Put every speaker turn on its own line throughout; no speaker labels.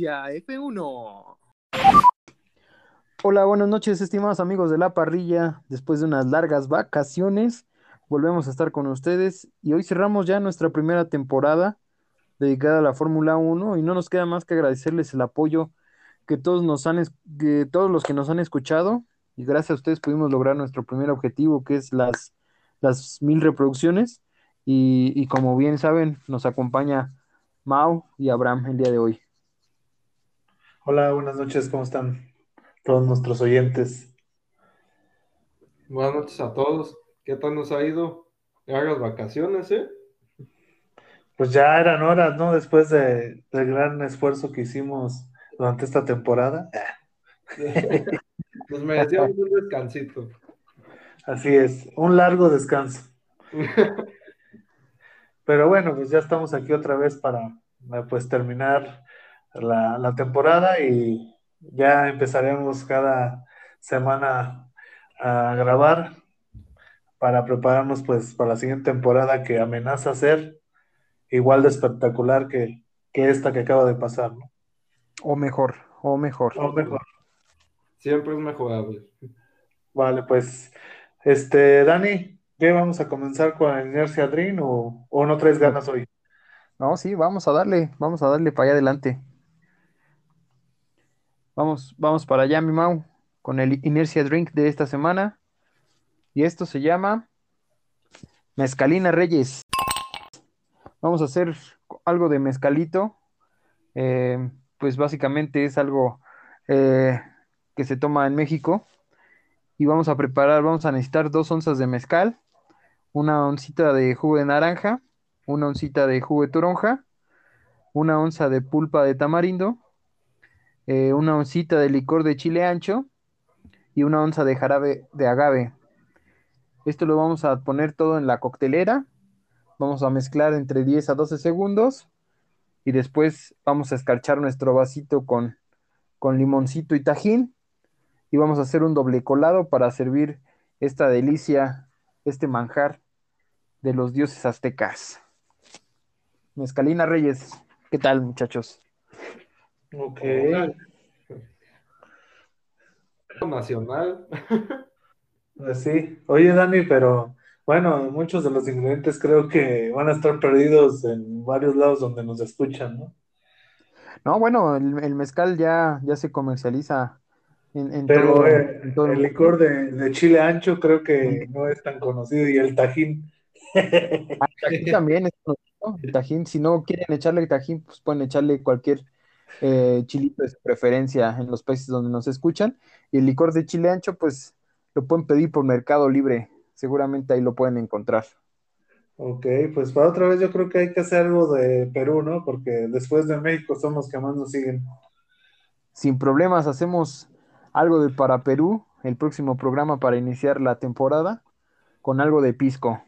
Podcast. Inercia F1.
Hola, buenas noches, estimados amigos de la parrilla. Después de unas largas vacaciones, volvemos a estar con ustedes y hoy cerramos ya nuestra primera temporada dedicada a la Fórmula 1 y no nos queda más que agradecerles el apoyo que todos nos han que todos los que nos han escuchado y gracias a ustedes pudimos lograr nuestro primer objetivo que es las las mil reproducciones y, y como bien saben nos acompaña Mau y Abraham el día de hoy.
Hola, buenas noches, ¿cómo están todos nuestros oyentes?
Buenas noches a todos. ¿Qué tal nos ha ido? Largas vacaciones, ¿eh?
Pues ya eran horas, ¿no? Después de, del gran esfuerzo que hicimos durante esta temporada.
Nos merecíamos un descansito.
Así es, un largo descanso. Pero bueno, pues ya estamos aquí otra vez para pues terminar la, la temporada y ya empezaremos cada semana a grabar para prepararnos pues para la siguiente temporada que amenaza ser igual de espectacular que, que esta que acaba de pasar, ¿no?
O mejor, o mejor.
O mejor.
Siempre es mejorable.
Vale, pues, este, Dani, ¿qué vamos a comenzar con la inercia Dream o, o no traes ganas hoy?
No, sí, vamos a darle, vamos a darle para allá adelante. Vamos, vamos para allá, mi Mau, con el Inercia Drink de esta semana. Y esto se llama Mezcalina Reyes. Vamos a hacer algo de mezcalito. Eh, pues básicamente es algo eh, que se toma en México. Y vamos a preparar, vamos a necesitar dos onzas de mezcal, una oncita de jugo de naranja, una oncita de jugo de toronja, una onza de pulpa de tamarindo, eh, una oncita de licor de chile ancho y una onza de jarabe de agave. Esto lo vamos a poner todo en la coctelera. Vamos a mezclar entre 10 a 12 segundos y después vamos a escarchar nuestro vasito con, con limoncito y tajín y vamos a hacer un doble colado para servir esta delicia, este manjar de los dioses aztecas. Mezcalina Reyes, ¿qué tal muchachos?
Ok.
Nacional.
Pues sí. Oye, Dani, pero bueno, muchos de los ingredientes creo que van a estar perdidos en varios lados donde nos escuchan, ¿no?
No, bueno, el, el mezcal ya, ya se comercializa en, en
Pero
todo,
eh,
en todo el
licor de, de chile ancho creo que no es tan conocido y el tajín.
Ah, el tajín también es conocido, el tajín, si no quieren echarle tajín, pues pueden echarle cualquier eh, chilito de su preferencia en los países donde nos escuchan. Y el licor de chile ancho, pues lo pueden pedir por Mercado Libre, seguramente ahí lo pueden encontrar.
Ok, pues para otra vez yo creo que hay que hacer algo de Perú, ¿no? Porque después de México son los que más nos siguen.
Sin problemas, hacemos algo de para Perú, el próximo programa para iniciar la temporada, con algo de pisco.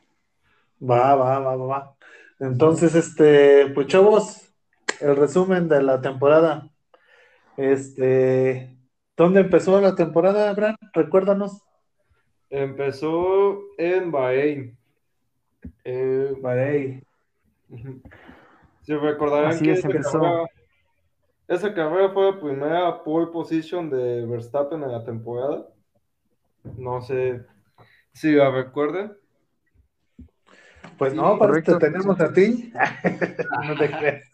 Va, va, va, va, va. Entonces, este, pues chavos, el resumen de la temporada. Este, ¿dónde empezó la temporada, Bran? Recuérdanos.
Empezó en Bahrein. Eh, ujú. si recordarán
Así
que
es,
esa
empezó.
carrera, esa carrera fue la primera pole position de Verstappen en la temporada. No sé si la recuerdan.
Pues no, para
Correcto.
te tenemos a ti. No te creas.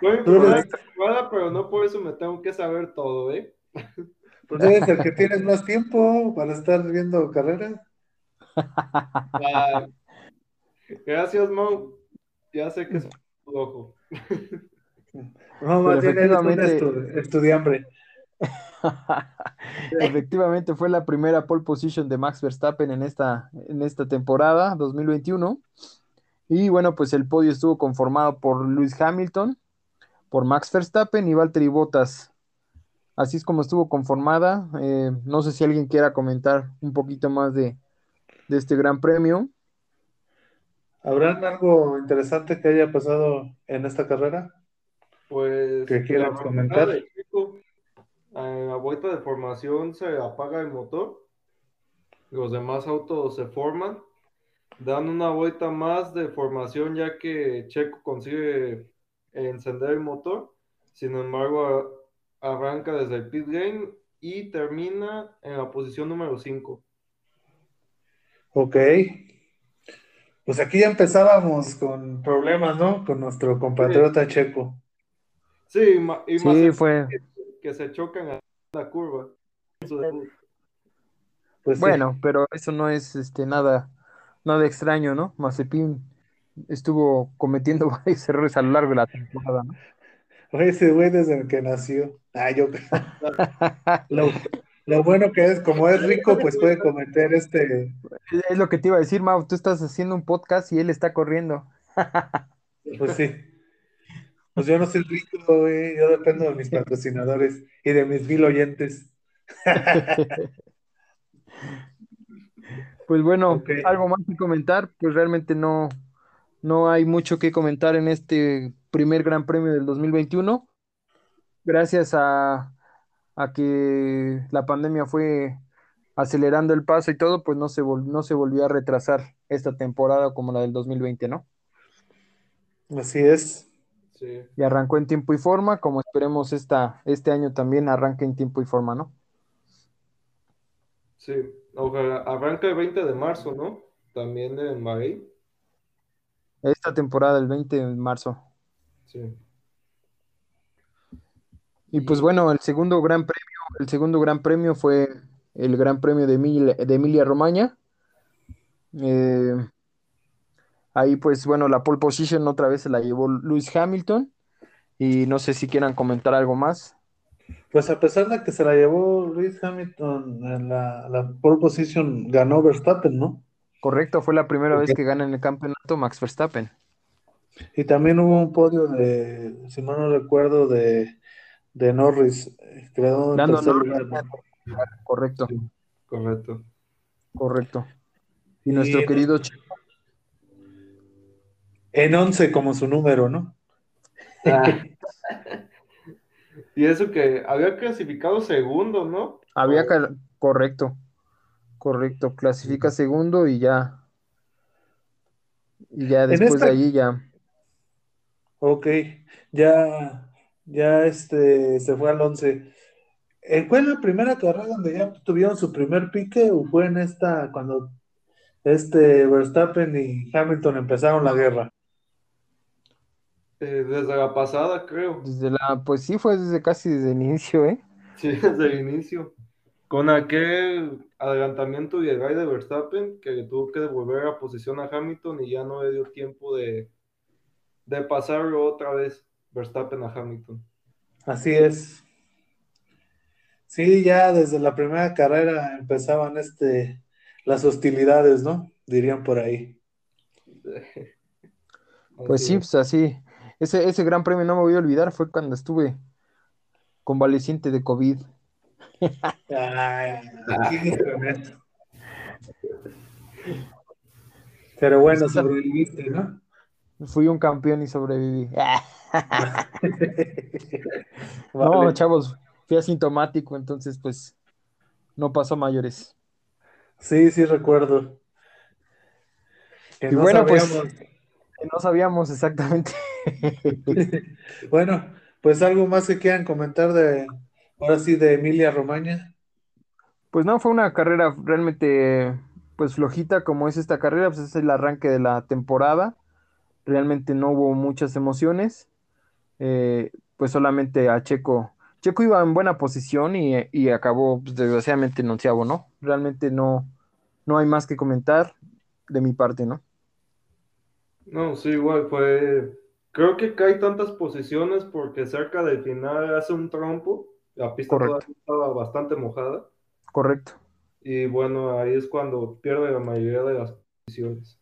Pero no por eso me tengo que saber todo, ¿eh?
Pues eres el que tienes más tiempo para estar viendo carreras.
Ah, Gracias, Mau. Ya sé que es un ojo.
No, más un
efectivamente-
estu- estudiambre.
Efectivamente fue la primera pole position de Max Verstappen en esta, en esta temporada 2021. Y bueno, pues el podio estuvo conformado por Lewis Hamilton, por Max Verstappen y Valtteri Bottas. Así es como estuvo conformada. Eh, no sé si alguien quiera comentar un poquito más de, de este gran premio.
¿Habrán algo interesante que haya pasado en esta carrera?
Pues
¿Qué quieres
la
comentar?
equipo, en la vuelta de formación se apaga el motor, los demás autos se forman, dan una vuelta más de formación ya que Checo consigue en encender el motor. Sin embargo, arranca desde el pit lane y termina en la posición número 5.
Ok. Pues aquí ya empezábamos con problemas, ¿no? Con nuestro compatriota Checo.
Sí, y más
Sí, fue.
que se chocan a la curva.
Pues sí.
Bueno, pero eso no es este nada, nada extraño, ¿no? Mazepin estuvo cometiendo varios errores a lo largo de la temporada, ¿no?
Oye, ese güey desde que nació. Ah, yo. Lo, lo bueno que es, como es rico, pues puede cometer este.
Es lo que te iba a decir, Mau, tú estás haciendo un podcast y él está corriendo.
Pues sí. Pues yo no soy rico, güey. Yo dependo de mis patrocinadores y de mis mil oyentes.
Pues bueno, algo más que comentar, pues realmente no, no hay mucho que comentar en este primer Gran Premio del 2021. Gracias a, a que la pandemia fue acelerando el paso y todo, pues no se, vol- no se volvió a retrasar esta temporada como la del 2020, ¿no?
Así es.
Sí.
Y arrancó en tiempo y forma, como esperemos esta, este año también arranque en tiempo y forma, ¿no?
Sí, ojalá, arranca el 20 de marzo, ¿no? También en Bahrein.
Esta temporada, el 20 de marzo.
Sí.
Y pues bueno, el segundo gran premio, el segundo gran premio fue el Gran Premio de Emilia, de Emilia Romagna. Eh, ahí pues bueno, la pole position otra vez se la llevó Lewis Hamilton. Y no sé si quieran comentar algo más.
Pues a pesar de que se la llevó Lewis Hamilton en la, la pole position, ganó Verstappen, ¿no?
Correcto, fue la primera vez que gana en el campeonato Max Verstappen.
Y también hubo un podio de, si mal no recuerdo, de, de Norris, quedó en
Lando
tercer
Norris.
lugar, ¿no?
Correcto,
Correcto.
correcto. Y
Y
nuestro
en-
querido Checo,
En 11 como su número, ¿no?
Y eso que había clasificado segundo, ¿no?
había cal- correcto, correcto, clasifica segundo y ya, y ya después
esta-
de allí ya.
Ok, ya, ya este, se fue al 11. Eh, ¿Fue en la primera carrera donde ya tuvieron su primer pique o fue en esta cuando este Verstappen y Hamilton empezaron la guerra?
Eh, desde la pasada, creo.
Desde la, pues sí, fue desde casi desde el inicio, ¿eh?
Sí, desde el inicio. Con aquel adelantamiento ilegal de Verstappen que le tuvo que devolver la posición a Hamilton y ya no le dio tiempo de, de pasarlo otra vez Verstappen a Hamilton.
Así es. Sí, ya desde la primera carrera empezaban este, las hostilidades, ¿no? Dirían por ahí.
Pues sí, pues así. Ese, ese gran premio no me voy a olvidar, fue cuando estuve convaleciente de COVID.
Ay. Pero bueno, sobreviviste, ¿no?
Fui un campeón y sobreviví. No,
Vale.
chavos, fui asintomático, entonces pues no pasó mayores.
Sí, sí recuerdo. Que
Y
no
bueno, pues-. No sabíamos exactamente.
Bueno, pues algo más que quieran comentar de, ahora sí, de Emilia Romagna.
Pues no, fue una carrera realmente pues flojita como es esta carrera, pues es el arranque de la temporada. Realmente no hubo muchas emociones. Eh, pues solamente a Checo. Checo iba en buena posición y, y acabó pues, desgraciadamente en onceavo, ¿no? Realmente no, no hay más que comentar de mi parte, ¿no?
No, sí, igual fue. Creo que cae tantas posiciones porque cerca del final hace un trompo. La pista
Correcto.
todavía estaba bastante mojada.
Correcto.
Y bueno, ahí es cuando pierde la mayoría de las posiciones.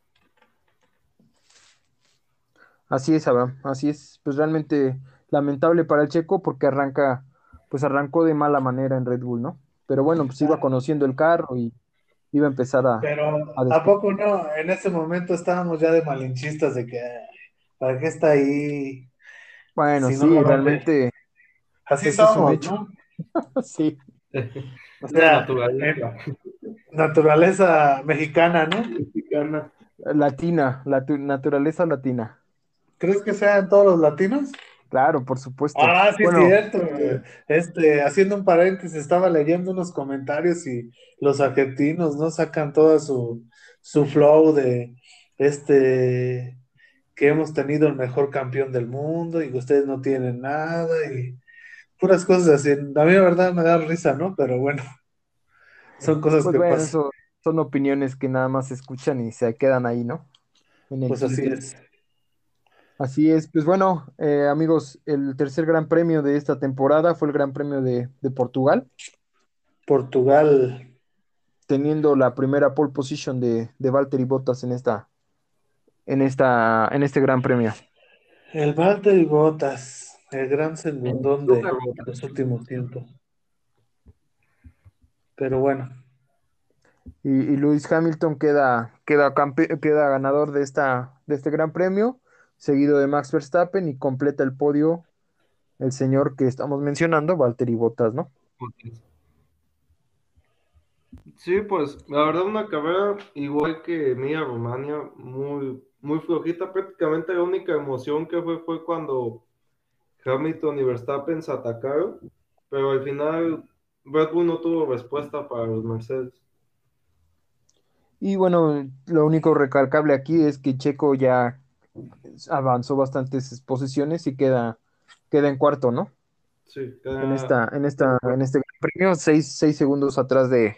Así es, Abraham, así es. Pues realmente lamentable para el Checo porque arranca, pues arrancó de mala manera en Red Bull, ¿no? Pero bueno, pues iba conociendo el carro y iba a empezar a...
Pero
a
¿a poco no? En ese momento estábamos ya de malinchistas de que, "Ay, ¿para qué está ahí?
Bueno,
Si no
sí, realmente,
Así somos,
hecho.
¿no?
sí,
O sea,
naturaleza
naturaleza mexicana, ¿no?
mexicana.
latina, la tu- naturaleza latina.
¿Crees que sean todos los latinos?
Claro, por supuesto.
Ah, sí,
Bueno,
es cierto. Este, haciendo un paréntesis, estaba leyendo unos comentarios y los argentinos no sacan toda su, su flow de este que hemos tenido el mejor campeón del mundo y que ustedes no tienen nada y puras cosas así. A mí la verdad me da risa, ¿no? Pero bueno, son cosas
pues
que
bueno,
pasan.
eso son opiniones que nada más se escuchan y se quedan ahí, ¿no?
Pues así es.
Así es, pues bueno, eh, amigos, el tercer gran premio de esta temporada fue el Gran Premio de, de Portugal,
Portugal,
teniendo la primera pole position de, de Valtteri Bottas en esta, en esta, en este Gran Premio.
el Valtteri Bottas, el gran segundón de los últimos tiempos. Pero bueno,
Y, y Lewis Hamilton queda, queda, campe- queda ganador de esta, de este Gran Premio, seguido de Max Verstappen y completa el podio el señor que estamos mencionando, Valtteri Bottas, ¿no?
Sí, pues la verdad una carrera igual que Emilia Romagna, muy, muy flojita. Prácticamente la única emoción que fue fue cuando Hamilton y Verstappen se atacaron, pero al final Red Bull no tuvo respuesta para los Mercedes.
Y bueno, lo único recalcable aquí es que Checo ya avanzó bastantes posiciones y queda, queda en cuarto, ¿no?
Sí,
En
queda-
esta, en esta, en este Gran Premio, seis, seis segundos atrás de,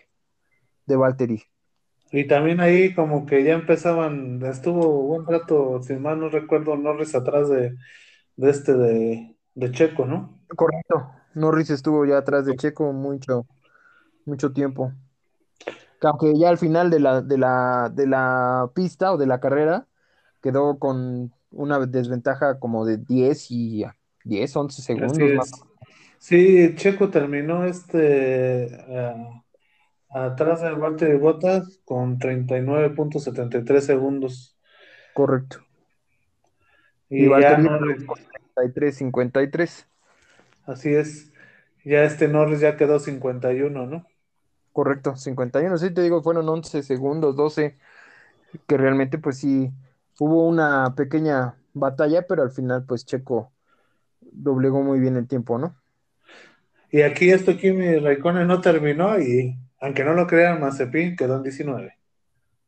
de Valtteri.
Y también ahí como que ya empezaban, estuvo buen rato, si mal no recuerdo, Norris atrás de, de este de, de Checo, ¿no?
Correcto. Norris estuvo ya atrás de Checo mucho, mucho tiempo. Que Aunque ya al final de la, de la, de la pista o de la carrera quedó con una desventaja como de 10 y 10, 11 segundos más.
Sí, Checo terminó este ah, atrás del Valtteri Bottas con 39.73 segundos.
Correcto.
Y,
Y
ya
Valtteri
Norris,
53, 53.
así es. Ya este Norris ya quedó 51, ¿no?
Correcto, 51. Sí, te digo, fueron 11 segundos, 12, que realmente pues sí, hubo una pequeña batalla, pero al final pues Checo doblegó muy bien el tiempo, ¿no?
Y aquí esto Kimi Raikkonen no terminó y aunque no lo crean, Mazepin quedó en 19.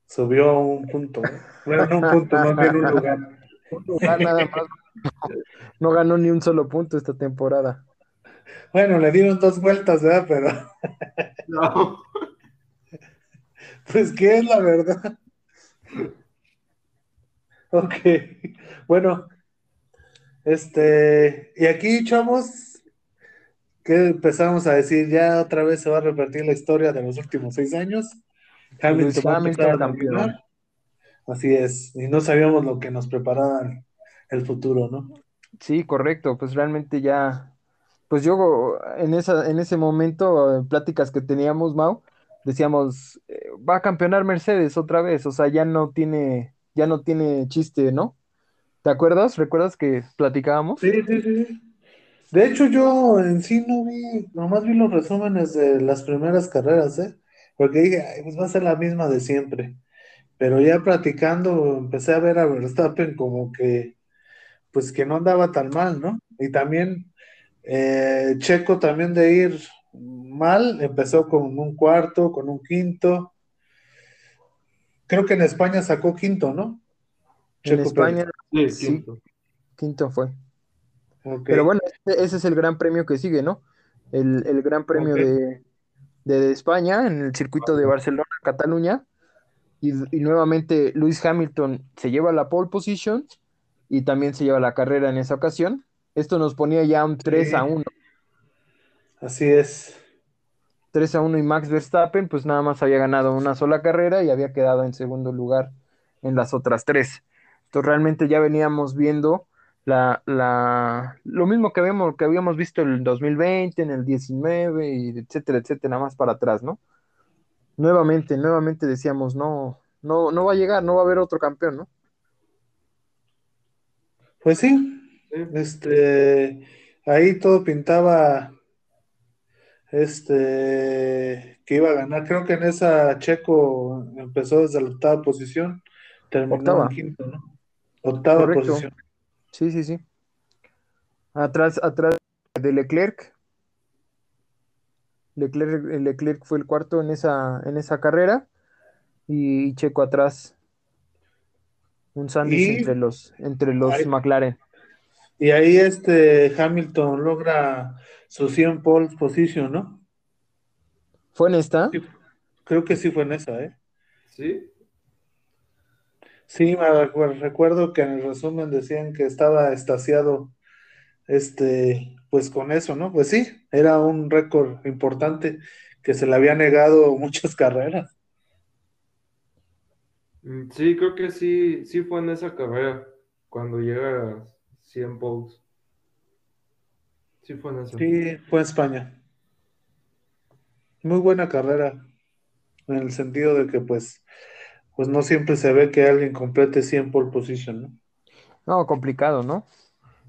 Subió un punto. ¿eh? Bueno, no un punto, más bien un lugar.
Un lugar nada más. No ganó ni un solo punto esta temporada.
Bueno, le dieron dos vueltas, ¿verdad? Pero
No.
pues qué es la verdad. Ok, bueno, este, y aquí, chavos, que empezamos a decir, ya otra vez se va a repetir la historia de los últimos seis años. Va a a. Así es, y no sabíamos lo que nos preparaba el, el futuro, ¿no?
Sí, correcto, pues realmente ya, pues yo en esa, en ese momento, en pláticas que teníamos, Mau, decíamos, eh, va a campeonar Mercedes otra vez, o sea, ya no tiene, ya no tiene chiste, ¿no? ¿Te acuerdas? ¿Recuerdas que platicábamos?
Sí, sí, sí. De hecho, yo en sí no vi, nomás vi los resúmenes de las primeras carreras, ¿eh? Porque dije, "Ay, pues va a ser la misma de siempre. Pero ya platicando, empecé a ver a Verstappen como que, pues que no andaba tan mal, ¿no? Y también eh, Checo también de ir mal, empezó con un cuarto, con un quinto. Creo que en España sacó quinto, ¿no?
En
Checo
España,
Sí,
Sí.
quinto.
quinto fue. Pero bueno, ese, ese es el gran premio que sigue, ¿no? El, el gran premio de, de España en el circuito de Barcelona, Cataluña. Y, y nuevamente Lewis Hamilton se lleva la pole position y también se lleva la carrera en esa ocasión. Esto nos ponía ya un 3 a
Sí.
1.
Así es.
3 a 1 y Max Verstappen pues nada más había ganado una sola carrera y había quedado en segundo lugar en las otras tres. Entonces realmente ya veníamos viendo la, la, lo mismo que habíamos, que habíamos visto en el 2020, en el 19, y etcétera, etcétera, nada más para atrás, ¿no? Nuevamente, nuevamente decíamos, no, no, no va a llegar, no va a haber otro campeón, ¿no?
Pues sí,
Sí.
este, ahí todo pintaba, este, que iba a ganar. Creo que en esa Checo empezó desde la octava posición, terminó
Octava.
en quinto, ¿no? Octava
Correcto.
posición.
Sí, sí, sí. Atrás, atrás de Leclerc. Leclerc, Leclerc fue el cuarto en esa, en esa carrera. Y Checo atrás. Un sándwich
Y-
entre los, entre los
Ahí-
McLaren.
Y ahí este Hamilton logra su 100 pole position, ¿no?
¿Fue en esta?
Sí, creo que sí fue en esa, ¿eh?
¿Sí?
Sí, me recu- recuerdo que en el resumen decían que estaba estaciado, este, pues con eso, ¿no? Pues sí, era un récord importante que se le había negado muchas carreras.
Mm, Sí, creo que sí, sí fue en esa carrera, cuando llega a 100 poles. Sí fue en esa.
Sí, fue en España. Muy buena carrera, en el sentido de que pues, pues no siempre se ve que alguien complete 100 pole position, ¿no?
No, complicado, ¿no?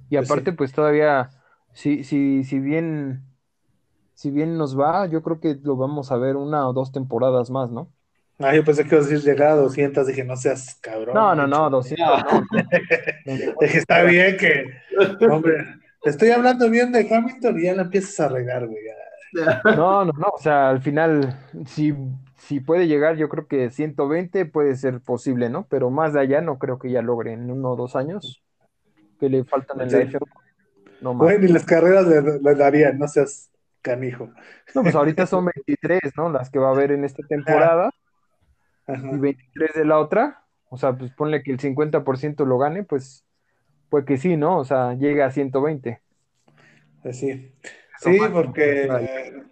Y
Pues sí.
aparte, pues todavía, si, si, si bien, si bien nos va, yo creo que lo vamos a ver una o dos temporadas más, ¿no?
Ah, yo pensé que ibas a decir llegar a 200, dije, no seas cabrón.
No, no, no,
bicho.
200, no.
Dije, está bien que, hombre, te estoy hablando bien de Hamilton y ya la empiezas a regar, güey.
No, no, no, o sea, al final, si, si puede llegar, yo creo que 120 puede ser posible, ¿no? Pero más de allá no creo que ya logre en uno o dos años que le faltan en la
Sí.
F1. No más.
Güey, ni las carreras le, le darían, no seas canijo.
No, pues ahorita son 23, ¿no? Las que va a haber en esta temporada
Ajá.
y 23 de la otra. O sea, pues ponle que el 50% lo gane, pues, pues que sí, ¿no? O sea, llega a 120.
Pues sí. Porque eh,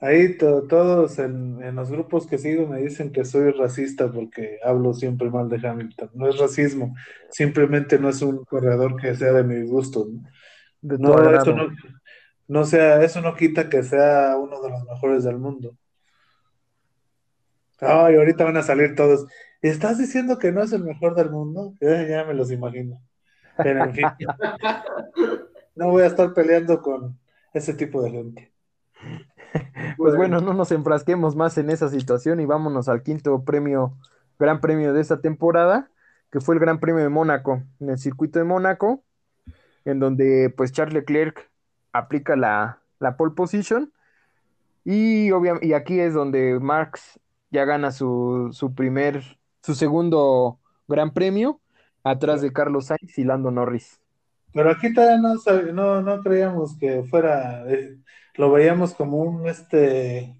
ahí to- todos en, en los grupos que sigo me dicen que soy racista porque hablo siempre mal de Hamilton. No es racismo, simplemente no es un corredor que sea de mi gusto. ¿no? Eso no, no sea, eso no quita que sea uno de los mejores del mundo. Ay, ahorita van a salir todos. ¿Estás diciendo que no es el mejor del mundo? Ya, ya me los imagino. Pero en fin, no voy a estar peleando con ese tipo de gente.
Pues bueno, no nos enfrasquemos más en esa situación y vámonos al quinto premio, gran premio de esta temporada, que fue el Gran Premio de Mónaco, en el circuito de Mónaco, en donde pues Charles Leclerc aplica la, la pole position y, y aquí es donde Marx ya gana su, su primer, su segundo Gran Premio, atrás de Carlos Sainz y Lando Norris.
Pero aquí todavía no, no, no creíamos que fuera, eh, lo veíamos como un, este,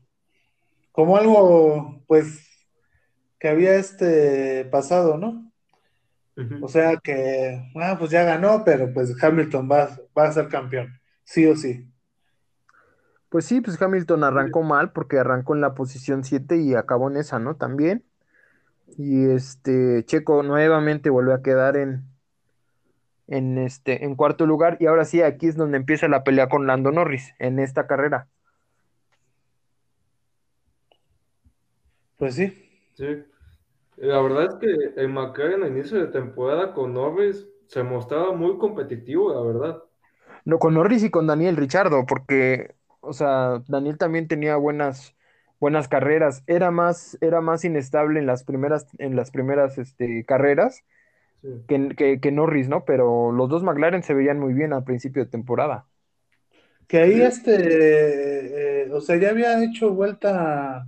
como algo, pues, que había este pasado, ¿no? O sea que, ah, pues ya ganó, pero pues Hamilton va, va a ser campeón, sí o sí.
Pues sí, pues Hamilton arrancó mal porque arrancó en la posición 7 y acabó en esa, ¿no? También. Y este Checo nuevamente volvió a quedar en, en este en cuarto lugar y ahora sí aquí es donde empieza la pelea con Lando Norris en esta carrera.
Pues sí,
Sí. La verdad es que el McLaren a inicio de temporada con Norris se mostraba muy competitivo, la verdad.
No, con Norris y con Daniel Richardo, porque, o sea, Daniel también tenía buenas, buenas carreras. Era más, era más inestable en las primeras, en las primeras este, carreras
Sí.
que, que, que Norris, ¿no? Pero los dos McLaren se veían muy bien al principio de temporada.
que ahí este, eh, o sea, ya había hecho vuelta,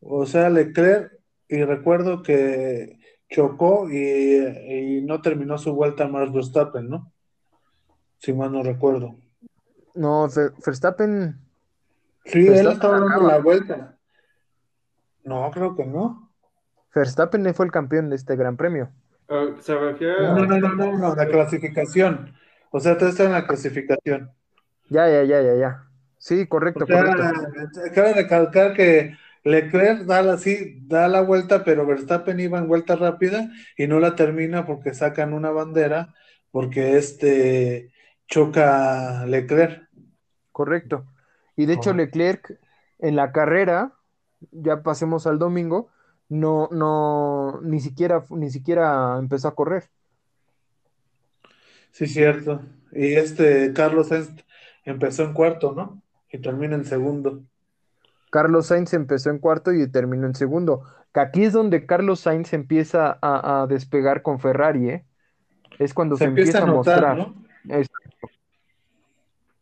o sea, Leclerc, y recuerdo que chocó y, y no terminó su vuelta Max Verstappen, ¿no? Si mal no recuerdo.
No, Ver- Verstappen,
Sí, él estaba dando
acaba.
la vuelta. No, creo que no.
Verstappen fue el campeón de este Gran Premio.
Ah, se refiere
No,
a...
no, no, no, no, la clasificación. O sea, todo está en la clasificación.
Ya, ya, ya, ya, ya. Sí, correcto,
O sea,
correcto.
cabe recalcar que Leclerc da la, sí, da la vuelta, pero Verstappen iba en vuelta rápida y no la termina porque sacan una bandera, porque este choca Leclerc.
Correcto. Y de hecho. Leclerc en la carrera, ya pasemos al domingo, no, no, ni siquiera, ni siquiera empezó a correr.
Sí, cierto. Y este Carlos Sainz empezó en cuarto, ¿no? Y termina en segundo.
Carlos Sainz empezó en cuarto y terminó en segundo. Que aquí es donde Carlos Sainz empieza a, a despegar con Ferrari, ¿eh? Es cuando
Se
se
empieza
empieza
a notar,
mostrar.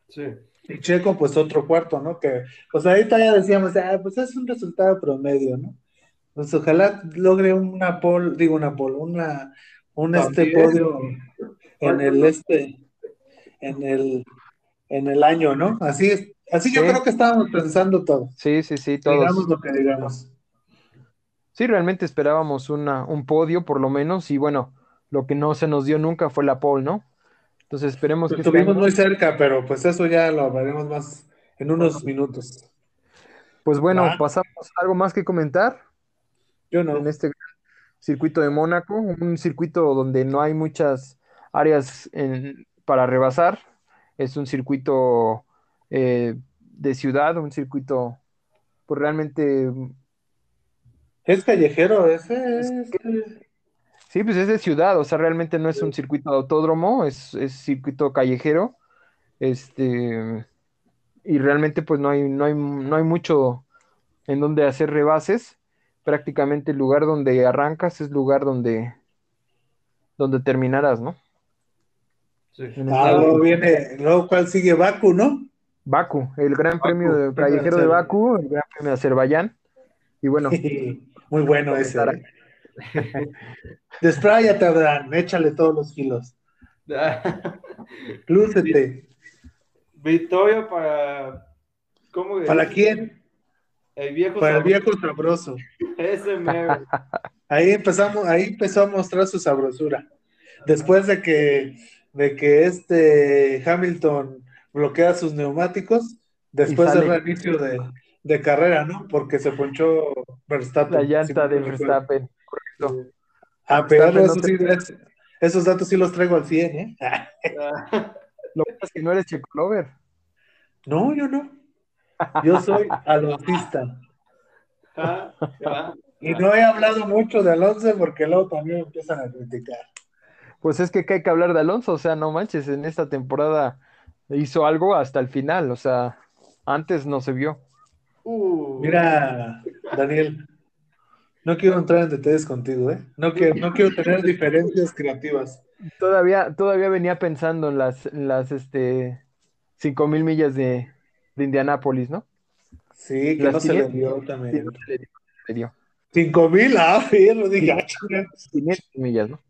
Sí.
Y Checo, pues otro cuarto, ¿no? Que, pues ahorita ya decíamos, ah, pues es un resultado promedio, ¿no? Pues ojalá logre una pole, digo una pole, una, un este podio en el este, en el, en el año, ¿no? Así es, así yo creo que estábamos pensando todo.
Sí, sí, sí,
Digamos
todos.
lo que digamos.
Sí, realmente esperábamos una, un podio por lo menos y bueno, lo que no se nos dio nunca fue la pole, ¿no? Entonces esperemos
Pues
que este
estuvimos
año-
muy cerca, pero pues eso ya lo veremos más en unos minutos.
Pues bueno, pasamos algo más que comentar
Yo no.
en este circuito de Mónaco, un circuito donde no hay muchas áreas en- para rebasar, es un circuito eh, de ciudad, un circuito pues realmente,
Es callejero ese. es-
sí, pues es de ciudad, o sea, realmente no es un circuito de autódromo, es, es circuito callejero, este, y realmente pues no hay, no hay, no hay mucho en donde hacer rebases, prácticamente el lugar donde arrancas es lugar donde, donde terminarás, ¿no?
Sí.
Ah, luego viene, luego cuál sigue Baku, ¿no?
Baku, el Gran Premio de Callejero de. Baku, el Gran Premio de Azerbaiyán. Y bueno,
Muy bueno ese. ¿eh? Despláyate, Adrián, échale todos los kilos. Lúcete.
Victoria para. ¿Cómo
¿Para quién?
El viejo
Para el
sabroso.
viejo sabroso.
Ese mero.
Ahí empezamos, ahí empezó a mostrar su sabrosura. Después de que, de que este Hamilton bloquea sus neumáticos, después del reinicio de, de carrera, ¿no? Porque se ponchó Verstappen.
la llanta de. Verstappen, correcto.
Ah, pero
Verstappen no
eso
te-
esos datos sí los traigo al 100, ¿eh?
Lo que pasa es que no eres Checo Lover.
No, yo no. Yo soy alonsista.
Ah, ah.
Y no he hablado mucho de Alonso porque luego también me empiezan a criticar.
Pues es que hay que hablar de Alonso, o sea, no manches, en esta temporada hizo algo hasta el final, o sea, antes no se vio.
Uh,
Mira, Daniel, no quiero entrar en detalles contigo, ¿eh? No quiero, no quiero tener diferencias creativas.
Todavía, todavía venía pensando en las, en las este, cinco mil millas de, de Indianápolis, ¿no?
Sí, que
Las
no se le
500.
dio
Sí,
también.
no se le dio.
Cinco mil, ah, fíjate, dije, ah, chinga,
500 millas, ¿no?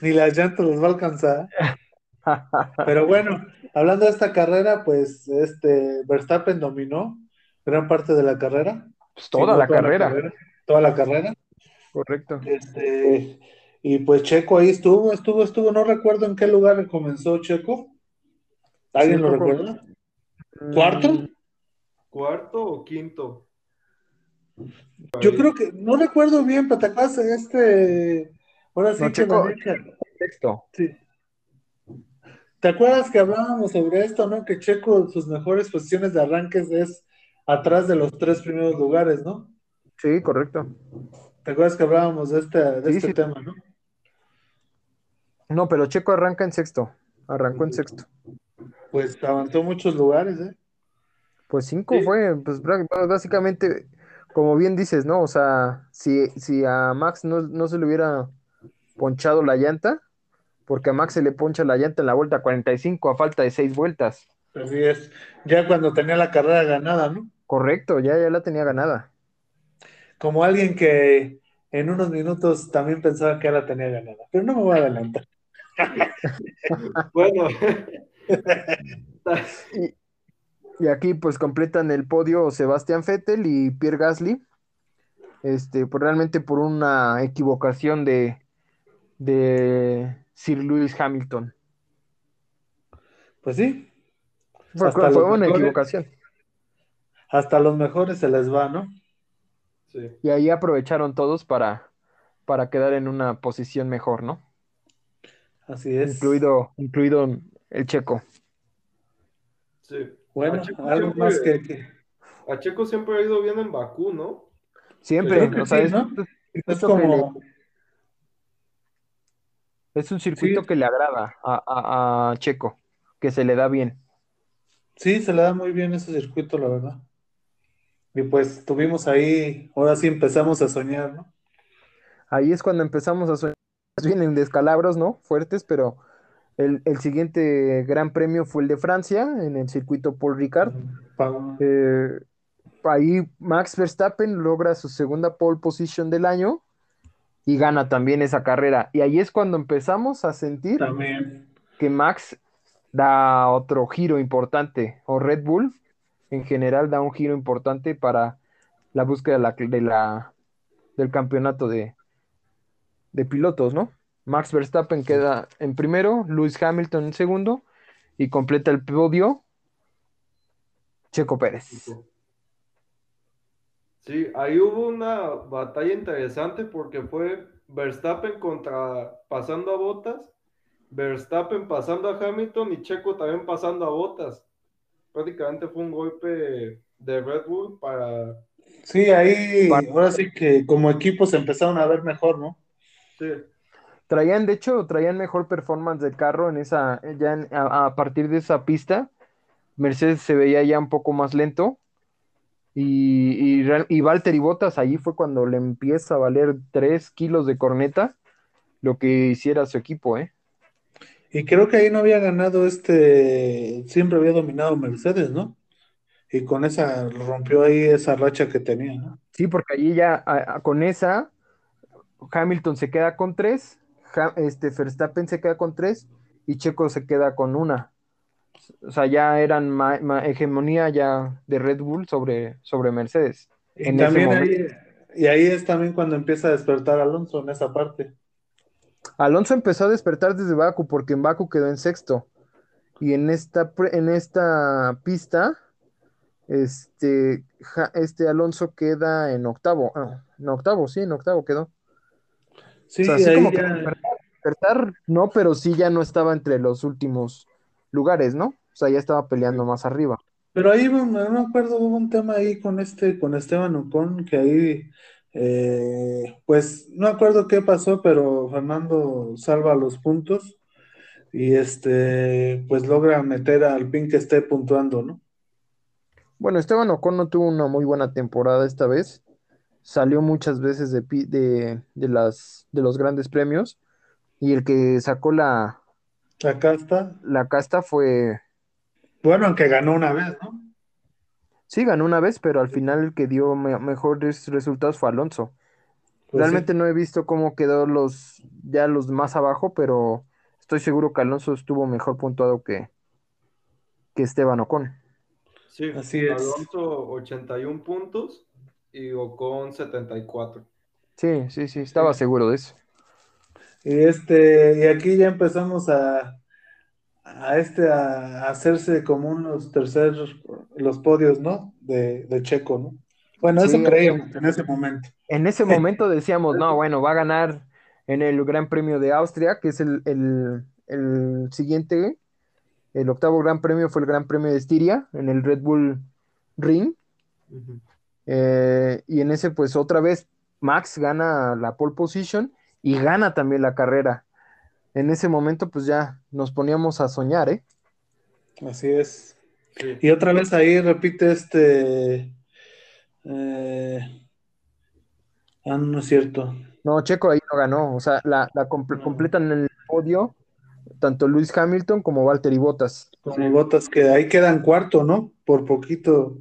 ni las llantas los va a alcanzar. Pero bueno, hablando de esta carrera, pues este Verstappen dominó gran parte de la carrera.
Pues toda
Sí,
la carrera,
Toda la carrera.
correcto.
Este, y pues Checo ahí estuvo, estuvo, estuvo, no recuerdo en qué lugar comenzó Checo. ¿Alguien
Sí,
lo recuerda? ¿Cuarto?
Mm,
¿Cuarto o quinto?
Yo creo que, no recuerdo bien, pero te acuerdas de este, ahora sí
No,
que
Checo- Sexto.
sí. ¿Te acuerdas que hablábamos sobre esto, no? Que Checo, sus mejores posiciones de arranques es atrás de los tres primeros lugares, ¿no?
Sí, correcto.
¿Te acuerdas que hablábamos de este, de
Sí,
este
sí.
tema, no?
No, pero Checo arranca en sexto. Arrancó en sexto.
Pues avanzó muchos lugares, ¿eh?
Pues cinco
Sí.
fue, pues básicamente, como bien dices, ¿no? O sea, si, si a Max no, no se le hubiera ponchado la llanta, porque a Max se le poncha la llanta en la vuelta 45 a falta de seis vueltas.
Así es. Ya cuando tenía la carrera ganada, ¿no?
Correcto, ya, ya la tenía ganada.
Como alguien que en unos minutos también pensaba que ya la tenía ganada. Pero no me voy a adelantar.
Bueno,
Y aquí pues completan el podio Sebastián Vettel y Pierre Gasly. Este, pues realmente por una equivocación de, de Sir Lewis Hamilton.
Pues sí,
Fue,
Hasta
fue
los
una
mejores.
equivocación.
hasta los mejores se les va, ¿no?
sí.
Y ahí aprovecharon todos para, para quedar en una posición mejor, ¿no?
Así es.
Incluido, incluido el checo.
sí.
Bueno,
A Checo
algo
siempre-
más que, que-
A Checo siempre ha ido bien en Bakú, ¿no?
Siempre, o sea,
sí,
es,
¿no?
es-
es
circuito que le-
como,
es un circuito
Sí.
que le agrada a, a- a Checo, que se le da bien.
sí, se le da muy bien ese circuito, la verdad. Y pues tuvimos ahí, ahora sí empezamos a soñar, ¿no?
Ahí es cuando empezamos a soñar, vienen descalabros, ¿no? Fuertes, pero El, el siguiente gran premio fue el de Francia, en el circuito Paul Ricard. Eh, ahí Max Verstappen logra su segunda pole position del año y gana también esa carrera. Y ahí es cuando empezamos a sentir
También.
que Max da otro giro importante, o Red Bull en general da un giro importante para la búsqueda de la, de la- del campeonato de, de pilotos, ¿no? Max Verstappen queda en primero, Lewis Hamilton en segundo y completa el podio Checo Pérez.
Sí, ahí hubo una batalla interesante porque fue Verstappen contra pasando a Bottas, Verstappen pasando a Hamilton y Checo también pasando a Bottas. Prácticamente fue un golpe de Red Bull para...
Sí, ahí
Para-
ahora sí que como equipo se empezaron a ver mejor, ¿no?
Sí,
Traían, de hecho, traían mejor performance del carro en esa, ya en- a, a partir de esa pista. Mercedes se veía ya un poco más lento. Y, y, y Valtteri Bottas ahí fue cuando le empieza a valer 3 kilos de corneta lo que hiciera su equipo, ¿eh?
Y creo que ahí no había ganado este, siempre había dominado Mercedes, ¿no? Y con esa rompió ahí esa racha que tenía, ¿no?
Sí, porque allí ya a- a- con esa Hamilton se queda con 3, este Verstappen se queda con 3 y Checo se queda con una. O sea, ya eran ma- ma- hegemonía ya de Red Bull sobre, sobre Mercedes.
Y
En
también ahí, y ahí es también cuando empieza a despertar Alonso en esa parte.
Alonso empezó a despertar desde Baku porque en Baku quedó en sexto. Y en esta, en esta pista, este, ja- este Alonso queda en octavo. Ah, en octavo, sí, en octavo quedó.
Sí,
O sea, así
ahí
como
ya-
despertar, despertar, no, pero sí ya no estaba entre los últimos lugares, ¿no? O sea, ya estaba peleando más arriba.
Pero ahí no me acuerdo, hubo un tema ahí con este, con Esteban Ocon, que ahí, eh, pues, no acuerdo qué pasó, pero Fernando salva los puntos y este, pues logra meter al pin que esté puntuando, ¿no?
Bueno, Esteban Ocon no tuvo una muy buena temporada esta vez. Salió muchas veces de, de, de las, de los grandes premios. Y el que sacó la,
Acá está.
la casta fue.
Bueno, aunque ganó una vez, ¿no?
Sí, ganó una vez, pero al final el que dio me- mejores resultados fue Alonso.
Pues
Realmente
sí.
no he visto cómo quedó los ya los más abajo, pero estoy seguro que Alonso estuvo mejor puntuado que, que Esteban Ocon.
sí.
Así es.
Alonso 81 puntos y Ocon 74.
Sí, sí, sí, estaba seguro de eso.
Y este, y aquí ya empezamos a, a este a hacerse como unos terceros los podios, ¿no? De, de Checo, ¿no? Bueno, eso creíamos en ese momento.
En ese momento decíamos, no, bueno, va a ganar en el Gran Premio de Austria, que es el, el- el siguiente. El octavo Gran Premio fue el Gran Premio de Estiria, en el Red Bull Ring. Eh, y en ese, pues otra vez, Max gana la pole position y gana también la carrera. En ese momento, pues ya nos poníamos a soñar, ¿eh?
Así es.
Sí.
Y otra vez ahí repite este. eh, ah, no, es cierto.
No, Checo ahí no ganó, o sea, la, la
No.
completan en el podio tanto Lewis Hamilton como Valtteri Bottas.
Como botas que ahí quedan cuarto, ¿no? Por poquito.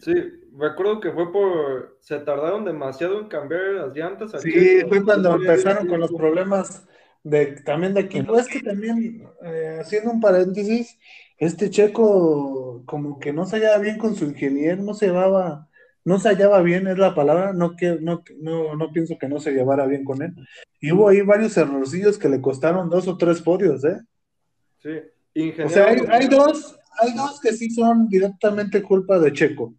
Sí, recuerdo que fue por... Se tardaron demasiado en cambiar las llantas. a
Sí, fue cuando empezaron con los problemas de también de equipo. Es que también, eh, haciendo un paréntesis, este checo como que no se hallaba bien con su ingeniero, no se llevaba, no se hallaba bien, es la palabra, no, que, no, no, no pienso que no se llevara bien con él. Y hubo ahí varios errorcillos que le costaron dos o tres podios, ¿eh?
Sí,
O
ingeniero.
sea, hay, hay dos, hay dos que sí son directamente culpa de Checo,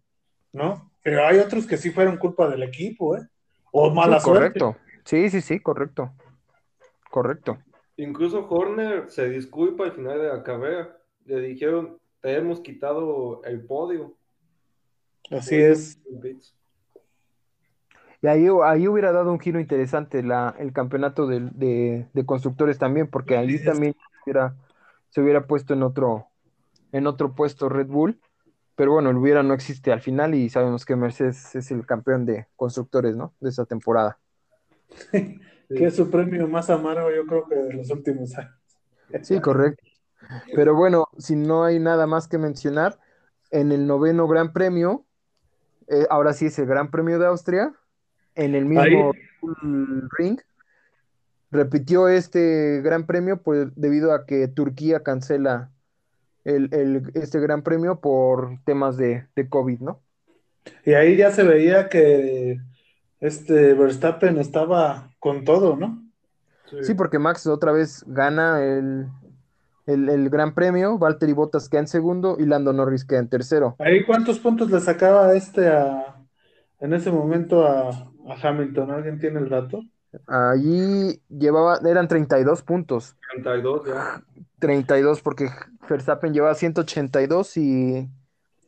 ¿no? Pero hay otros que sí fueron culpa del equipo, ¿eh? O mala
Sí,
suerte.
correcto. Sí, sí, sí, correcto. Correcto.
Incluso Horner se disculpa al final de la carrera. Le dijeron, te hemos quitado el podio.
Así es.
Y ahí, ahí hubiera dado un giro interesante la, el campeonato de, de- de constructores también, porque ahí también hubiera- se hubiera puesto en otro, en otro puesto Red Bull. Pero bueno, el hubiera no existe al final y sabemos que Mercedes es el campeón de constructores, ¿no? De esa temporada.
Que es su premio más amargo, yo creo que de los últimos años.
Sí, correcto. Pero bueno, si no hay nada más que mencionar, en el noveno Gran Premio, eh, ahora sí es el Gran Premio de Austria, en el mismo ring, repitió este Gran Premio pues, debido a que Turquía cancela el, el- este Gran Premio por temas de, de COVID, ¿no?
Y ahí ya se veía que este Verstappen estaba con todo, ¿no?
Sí, porque Max otra vez gana el, el, el Gran Premio, Valtteri Bottas queda en segundo y Lando Norris queda en tercero.
Ahí cuántos puntos le sacaba este a, en ese momento a, a Hamilton, ¿alguien tiene el dato?
Allí llevaba, eran 32 puntos.
32 ya.
32 porque Verstappen llevaba 182 y,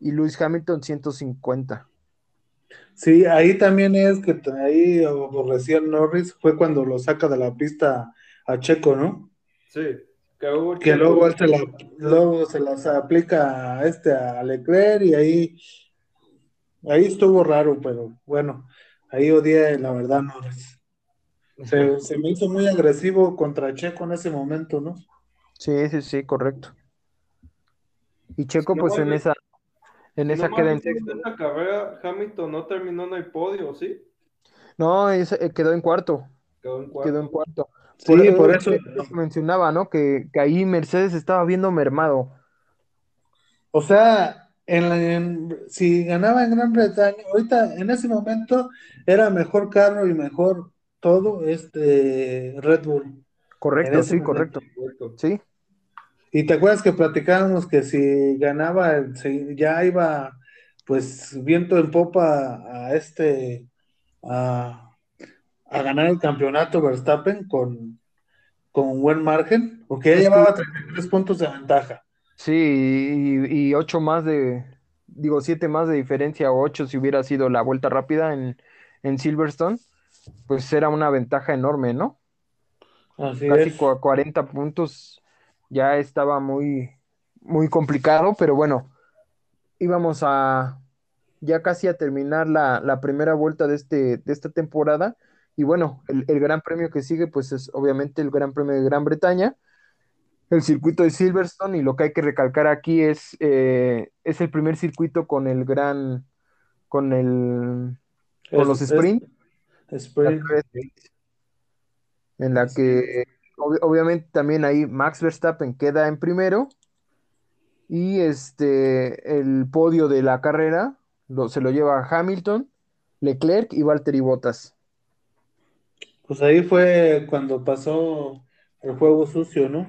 y Lewis Hamilton 150.
Sí, ahí también es que ahí aborrecía Norris, fue cuando lo saca de la pista a Checo, ¿no?
Sí. Que, hubo
Que
Checo-
luego él se la, luego se las aplica a este a Leclerc y ahí, ahí estuvo raro, pero bueno, ahí odié la verdad Norris. Se, se me hizo muy agresivo contra Checo en ese momento, ¿no?
Sí, sí, sí, correcto. Y Checo pues en esa, en esa
No
queda en
esa carrera Hamilton no terminó en el podio, ¿sí?
No, eh, quedó en cuarto,
Quedó en cuarto.
quedó en cuarto.
Sí, por eso.
que mencionaba, ¿no? Que, que ahí Mercedes estaba viendo mermado.
O sea, en la- en- si ganaba en Gran Bretaña, ahorita en ese momento era mejor carro y mejor todo este Red Bull.
Correcto, sí, correcto.
Correcto.
Sí,
Y te acuerdas que platicábamos que si ganaba, si ya iba pues viento en popa a este a, a ganar el campeonato Verstappen con, con buen margen, porque ya llevaba 33 puntos de ventaja.
sí, y, y ocho más de, digo, siete más de diferencia, o ocho si hubiera sido la vuelta rápida en, en Silverstone, pues era una ventaja enorme, ¿no?
Así
Casi
es.
cua- 40 puntos ya estaba muy, muy complicado, pero bueno, íbamos a ya casi a terminar la, la primera vuelta de, este, de esta temporada. Y bueno, el, el gran premio que sigue, pues es obviamente el Gran Premio de Gran Bretaña, el circuito de Silverstone, y lo que hay que recalcar aquí es, eh, es el primer circuito con el gran, con el, con
Es-
los
es-
sprint,
sprint.
En la que ob- obviamente también ahí Max Verstappen queda en primero y este el podio de la carrera lo- se lo lleva Hamilton, Leclerc y Valtteri Bottas.
Pues ahí fue cuando pasó el juego sucio, ¿no?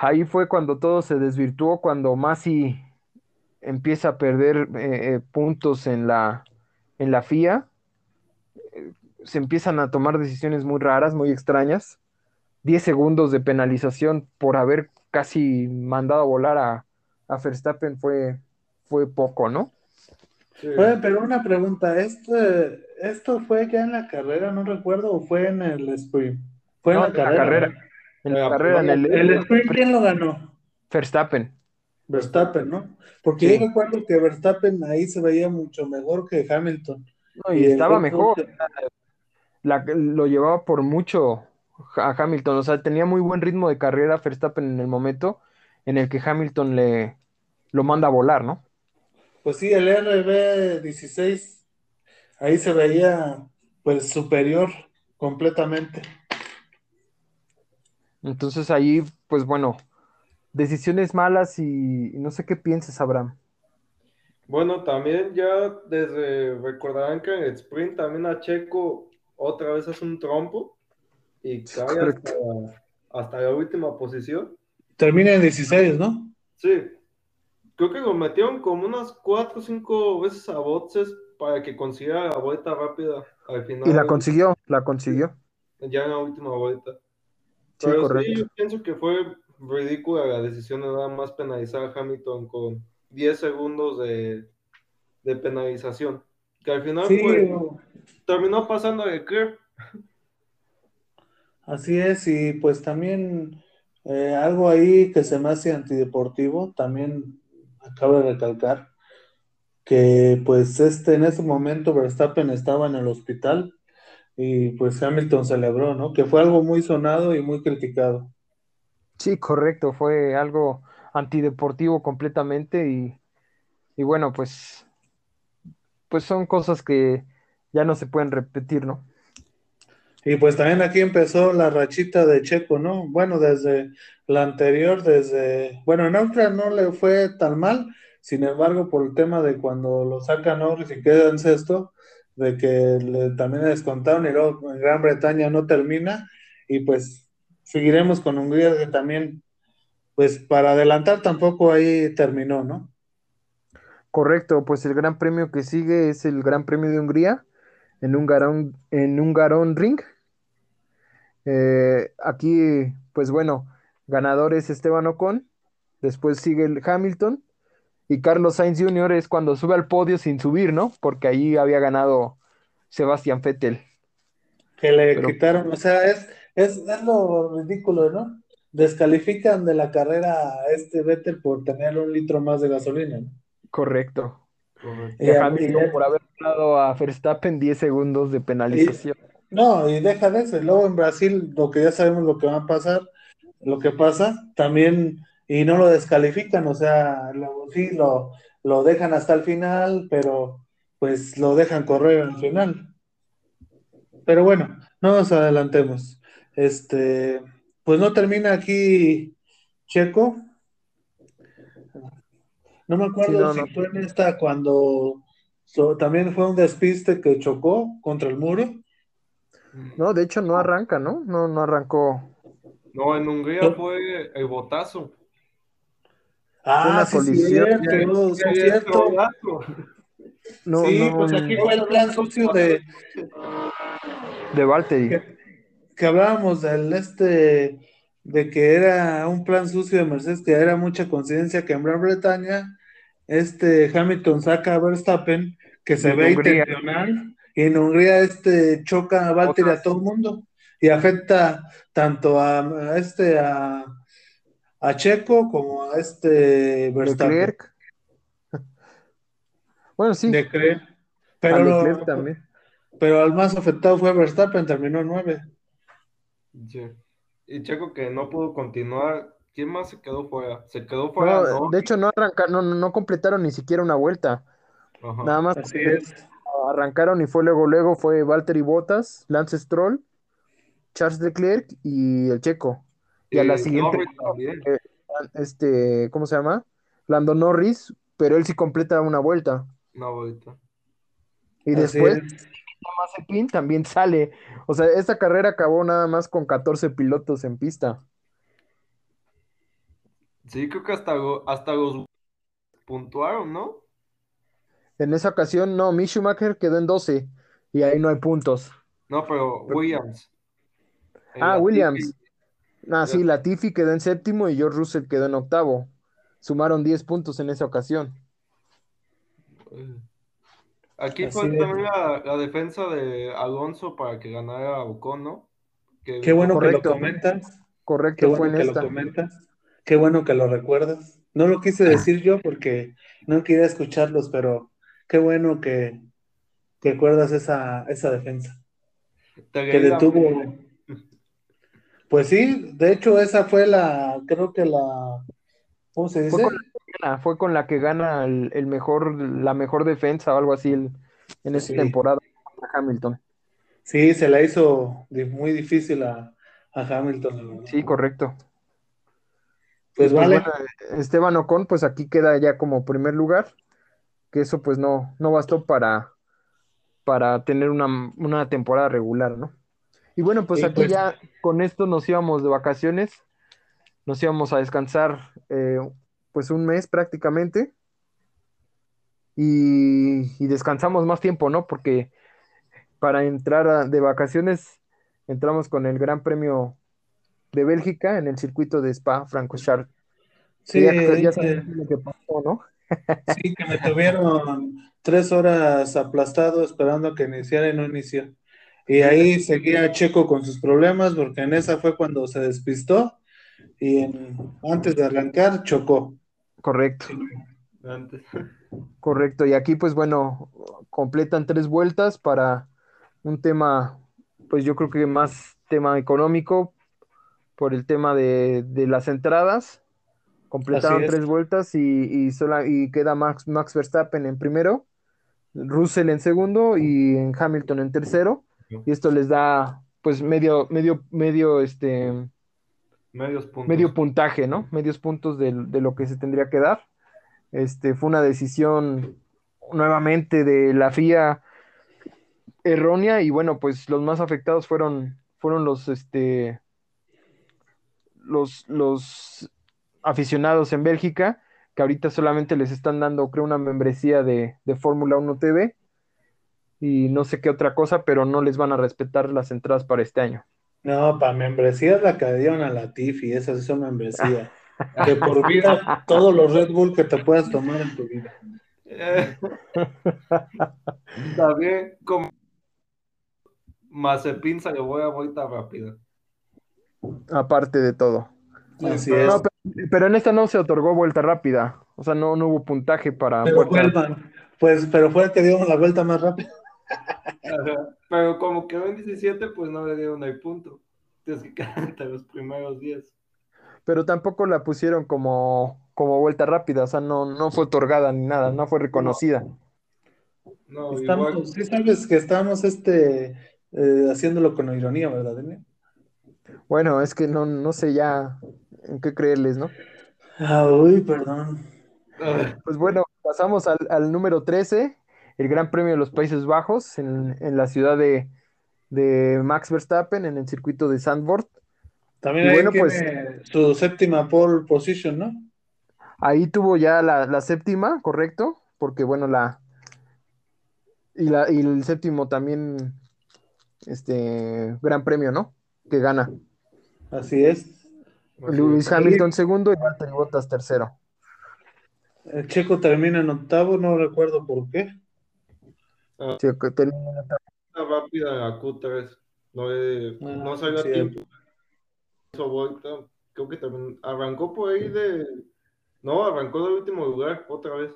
Ahí fue cuando todo se desvirtuó, cuando Masi empieza a perder eh, eh, puntos en la, en la FIA. Eh, se empiezan a tomar decisiones muy raras, muy extrañas. 10 segundos de penalización por haber casi mandado a volar a, a Verstappen fue, fue poco, ¿no?
Sí.
Oye, pero una pregunta, ¿esto, ¿esto fue ya en la carrera, no recuerdo, o fue en el sprint? Fue en la carrera.
En la carrera, en el,
El sprint, ¿quién lo ganó?
Verstappen.
Verstappen, ¿no? Porque
Sí.
yo recuerdo que Verstappen ahí se veía mucho mejor que Hamilton.
No, y estaba mejor. La- lo llevaba por mucho a Hamilton. O sea, tenía muy buen ritmo de carrera Verstappen en el momento en el que Hamilton le lo manda a volar, ¿no?
Pues sí, el RB16, ahí se veía pues superior completamente.
Entonces ahí, pues bueno, decisiones malas y, y no sé qué pienses, Abraham.
Bueno, también ya desde recordarán que en el sprint también a Checo otra vez hace un trompo y cae hasta, hasta la última posición.
Termina en 16, ¿no?
Sí, creo que lo metieron como unas cuatro o cinco veces a boxes para que consiguiera la vuelta rápida al final.
Y la consiguió, la consiguió.
Ya en la última vuelta.
Sí,
Pero sí,
correcto.
yo pienso que fue ridícula la decisión de nada más penalizar a Hamilton con 10 segundos de, de penalización. Que al final
Sí,
pues, terminó pasando a Leclerc.
así es, y pues también eh, algo ahí que se me hace antideportivo, también acabo de recalcar que pues este en ese momento Verstappen estaba en el hospital y pues Hamilton celebró, ¿no? Que fue algo muy sonado y muy criticado.
Sí, correcto, fue algo antideportivo completamente y, y bueno, pues, pues son cosas que ya no se pueden repetir, ¿no?
Y pues también aquí empezó la rachita de Checo, ¿no? Bueno, desde la anterior, desde, bueno, en Austria no le fue tan mal, sin embargo, por el tema de cuando lo saca Norris y queda en sexto, de que también le descontaron y luego en Gran Bretaña no termina, y pues seguiremos con Hungría que también, pues para adelantar tampoco ahí terminó, ¿no?
Correcto, pues el gran premio que sigue es el Gran Premio de Hungría en un Garón, en un Garón Ring. Eh, aquí, pues bueno, ganador es Esteban Ocon, después sigue el Hamilton y Carlos Sainz Jr. es cuando sube al podio sin subir, ¿no? Porque ahí había ganado Sebastián Vettel.
Que le
Pero-
quitaron, o sea, es, es, es lo ridículo, ¿no? Descalifican de la carrera a este Vettel por tener un litro más de gasolina, ¿no?
Correcto.
Correcto.
Y
Y a-
Hamilton
y a-
por haber ganado a Verstappen 10 segundos de penalización.
No, y deja de eso. Luego en Brasil, lo que ya sabemos lo que va a pasar, lo que pasa, también, y no lo descalifican, o sea, lo- sí, lo, lo dejan hasta el final, pero pues lo dejan correr al final. Pero bueno, no nos adelantemos. Este, pues no termina aquí Checo. No me acuerdo
Sí, no,
si
no.
fue en esta cuando so- también fue un despiste que chocó contra el muro.
No, de hecho no arranca, ¿no? No, no arrancó.
No, en Hungría fue el botazo.
Ah,
una
sí,
colisión.
cierto, sí, cierto.
No,
Sí,
no,
pues aquí fue el plan sucio de
de Valtteri.
que, que hablábamos del este de que era un plan sucio de Mercedes, que era mucha coincidencia que en Gran Bretaña este Hamilton saca a Verstappen, que se
En
ve
Hungría.
intencional, y en Hungría este choca a Valtteri a todo el mundo y afecta tanto a, a este a, a Checo como a este Verstappen.
Leclerc. Bueno, sí,
De creer.
a
Pero, lo-
Leclerc también.
pero el más afectado fue Verstappen, terminó en nueve.
Sí. Y Checo que no pudo continuar. ¿Quién más se quedó fuera? Se quedó fuera,
No,
¿no?
de hecho no arrancaron, no, no- no completaron ni siquiera una vuelta.
Ajá.
Nada más
Así es.
arrancaron y fue luego, luego fue Valtteri Bottas, Lance Stroll, Charles Leclerc y el Checo. Y a la siguiente,
también.
este, ¿cómo se llama? Lando Norris, pero él sí completa una vuelta.
No, ahorita.
Y
Así
después
es.
Mazepin también sale. O sea, esta carrera acabó nada más con 14 pilotos en pista.
Sí, creo que hasta, hasta los puntuaron, ¿no?
En esa ocasión, no, Mick Schumacher quedó en 12 y ahí no hay puntos.
No, pero Williams.
Ah,
Latifi.
Williams. Ah, sí, Latifi quedó en séptimo y George Russell quedó en octavo. Sumaron 10 puntos en esa ocasión.
Aquí
Así
fue también la, la defensa de Alonso para que ganara Ocon, ¿no? Que
Qué bueno que
Correcto.
lo comentas.
Correcto,
Qué
fue
bueno
en
que lo comentas. Qué bueno que lo recuerdas. No lo quise decir yo porque no quería escucharlos, pero qué bueno que, que recuerdas esa, esa defensa. Que detuvo. Pues sí, de hecho, esa fue la, creo que la, ¿cómo se
Fue
dice?
con la que gana, fue con la que gana el, el mejor, la mejor defensa o algo así el- en esta
Sí.
temporada contra Hamilton.
Sí, se la hizo muy difícil a, a Hamilton.
Sí, correcto.
Pues
pues
vale.
bueno, Esteban Ocon, pues aquí queda ya como primer lugar, que eso pues no, no bastó para, para tener una, una temporada regular, ¿no? Y bueno, pues
Sí,
aquí
pues.
ya con esto nos íbamos de vacaciones, nos íbamos a descansar eh, pues un mes prácticamente y, y descansamos más tiempo, ¿no? Porque para entrar a- de vacaciones entramos con el Gran Premio de Bélgica en el circuito de Spa Francorchamps.
Sí,
ya, lo que pasó, ¿no?
Sí, que me tuvieron tres horas aplastado esperando a que iniciara y no inició. Y ahí seguía Checo con sus problemas porque en esa fue cuando se despistó y en- antes de arrancar chocó.
Correcto,
Antes.
correcto. Y aquí, pues bueno, completan tres vueltas para un tema, pues yo creo que más tema económico, por el tema de, de las entradas. Completaron tres vueltas y, y, sola- y queda Max, Max Verstappen en primero, Russell en segundo y en Hamilton en tercero. Y esto les da pues medio, medio, medio, este,
Medios puntos.
medio puntaje, ¿no? Medios puntos de, de lo que se tendría que dar. Este, fue una decisión nuevamente de la FIA errónea y bueno, pues los más afectados fueron, fueron los, este, los, los aficionados en Bélgica, que ahorita solamente les están dando, creo, una membresía de, de Fórmula 1 TV y no sé qué otra cosa, pero no les van a respetar las entradas para este año.
No, para membresía es la que dieron a la Tiffy, esa es una membresía. De por vida, todos los Red Bull que te puedas tomar en tu vida.
Eh, También como Mazepin se llevó a vuelta rápida.
Aparte de todo.
Así
pero-
es.
No, pero, pero en esta no se otorgó vuelta rápida. O sea, no, no hubo puntaje para
Pero fue el pues, pero fue el que dio la vuelta más rápida.
Ajá. Pero como quedó en 17, pues no le dieron el punto. Tienes que quedar entre los primeros 10.
Pero tampoco la pusieron como, como vuelta rápida. O sea, no, no fue otorgada ni nada, no fue reconocida.
No.
Estamos, sí sabes que estamos este, eh, haciéndolo con ironía, ¿verdad, Daniel?
Bueno, es que no, no sé ya en qué creerles, ¿no?
Ah, uy, perdón.
Pues bueno, pasamos al, al número 13, el Gran Premio de los Países Bajos, en, en la ciudad de, de Max Verstappen, en el circuito de Zandvoort.
También ahí
bueno,
tiene su séptima pole position, ¿no?
Ahí tuvo ya la, la séptima, correcto, porque bueno, la y, la y el séptimo también, este, Gran Premio, ¿no? Que gana.
Así es.
es.
Hamilton segundo y Valtteri Bottas tercero.
El Checo termina en octavo, no recuerdo por qué.
Sí, que ten-
Una rápida la Q3. No,
Ah,
no salió a
sí.
tiempo. Creo que también arrancó por ahí de. No, arrancó del último lugar otra vez.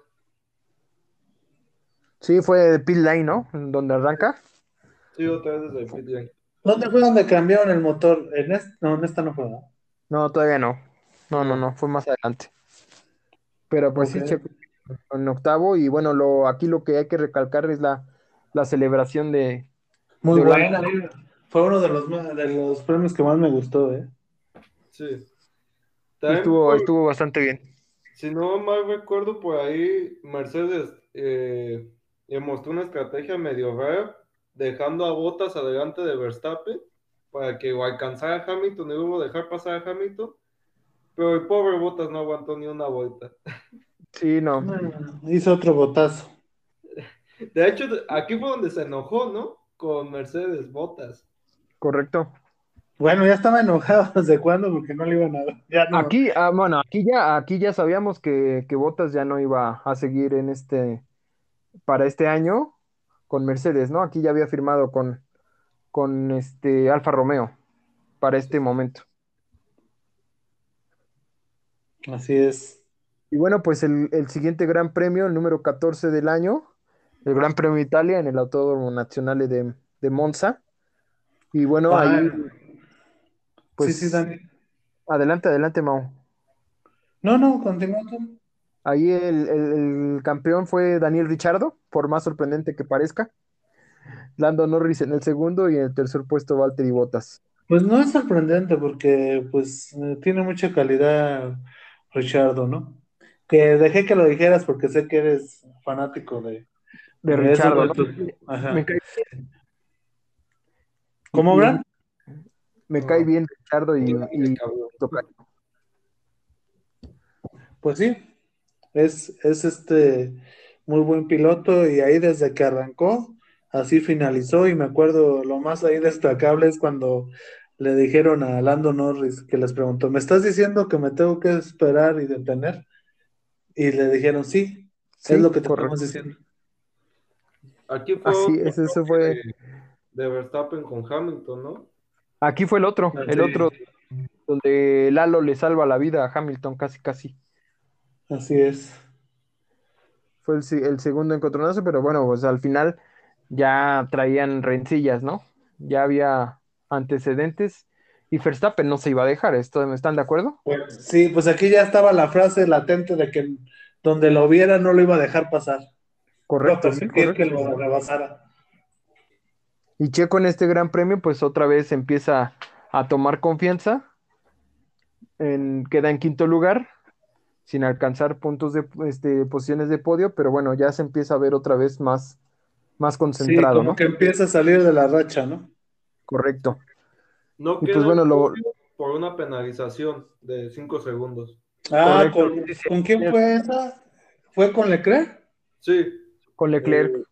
sí, fue de pit lane, ¿no? En Donde arranca.
Sí, otra vez desde pit lane.
¿Dónde fue donde cambiaron el motor? En esta, no, en esta no fue, ¿verdad?
No, todavía no. No, no, no, fue más adelante. Pero pues sí. Checo en octavo. Y bueno, lo, aquí lo que hay que recalcar es la, la celebración de,
Muy
De
buena. eh. Fue uno de los, más- de los premios que más me gustó, ¿eh?
Sí. También
estuvo,
por-
estuvo bastante bien.
Si no mal recuerdo, por ahí Mercedes eh, le mostró una estrategia medio rara, dejando a Bottas adelante de Verstappen para que o alcanzara a Hamilton y luego dejar pasar a Hamilton. Pero el pobre Bottas no aguantó ni una vuelta.
Sí, no.
Hizo otro botazo.
De hecho, aquí fue donde se enojó, ¿no? Con Mercedes Bottas.
Correcto.
Bueno, ya estaba enojado desde cuándo porque no le iban a dar. Ya no.
Aquí, ah, bueno, aquí ya, aquí ya sabíamos que, que Bottas ya no iba a seguir en este, para este año con Mercedes, ¿no? Aquí ya había firmado con, con este Alfa Romeo para este momento.
Así es.
Y bueno, pues el, el siguiente Gran Premio, el número 14 del año, el Gran Premio de Italia en el Autódromo Nazionale de, de Monza. Y bueno,
Ah,
ahí, pues,
sí, sí, Dani.
adelante, adelante, Mau.
No, no, continúa tú.
Ahí el, el- el campeón fue Daniel Ricciardo, por más sorprendente que parezca. Lando Norris en el segundo y en el tercer puesto Valtteri Bottas.
Pues no es sorprendente porque pues eh, tiene mucha calidad Richardo, ¿no? Que dejé que lo dijeras porque sé que eres fanático de,
De
de Ajá.
Me cae,
¿Cómo, Bran?
me cae bien Ricciardo y, y.
Pues sí, es, es este muy buen piloto y ahí desde que arrancó, así finalizó y me acuerdo lo más ahí destacable es cuando le dijeron a Lando Norris que les preguntó, ¿me estás diciendo que me tengo que esperar y detener? Y le dijeron, sí,
Sí,
es lo que te
correcto.
estamos diciendo.
Aquí fue
Así
otro
es, eso
choque
fue-
de, de Verstappen con Hamilton, ¿no?
Aquí fue el otro, el
sí.
otro donde Lalo le salva la vida a Hamilton, casi, casi.
Así es.
Fue el, el segundo encontronazo, pero bueno, pues al final ya traían rencillas, ¿no? Ya había antecedentes y Verstappen no se iba a dejar. ¿Esto, ¿Están de acuerdo?
Pues, sí, pues aquí ya estaba la frase latente de que donde lo viera no lo iba a dejar pasar.
Correcto.
No
sí,
permitir
correcto.
que lo rebasara.
Y Checo en este gran premio, pues otra vez empieza a tomar confianza. En- queda en quinto lugar, sin alcanzar puntos de este, posiciones de podio, pero bueno, ya se empieza a ver otra vez más, más
Sí,
concentrado,
como
¿no?
que empieza a salir de la racha, ¿no?
Correcto.
No
Y
queda
pues bueno,
en
lo-
por una penalización de 5 segundos.
Ah, ¿con,
sí, sí.
¿con quién fue esa? ¿Fue con Leclerc?
Sí.
Con Leclerc.
eh,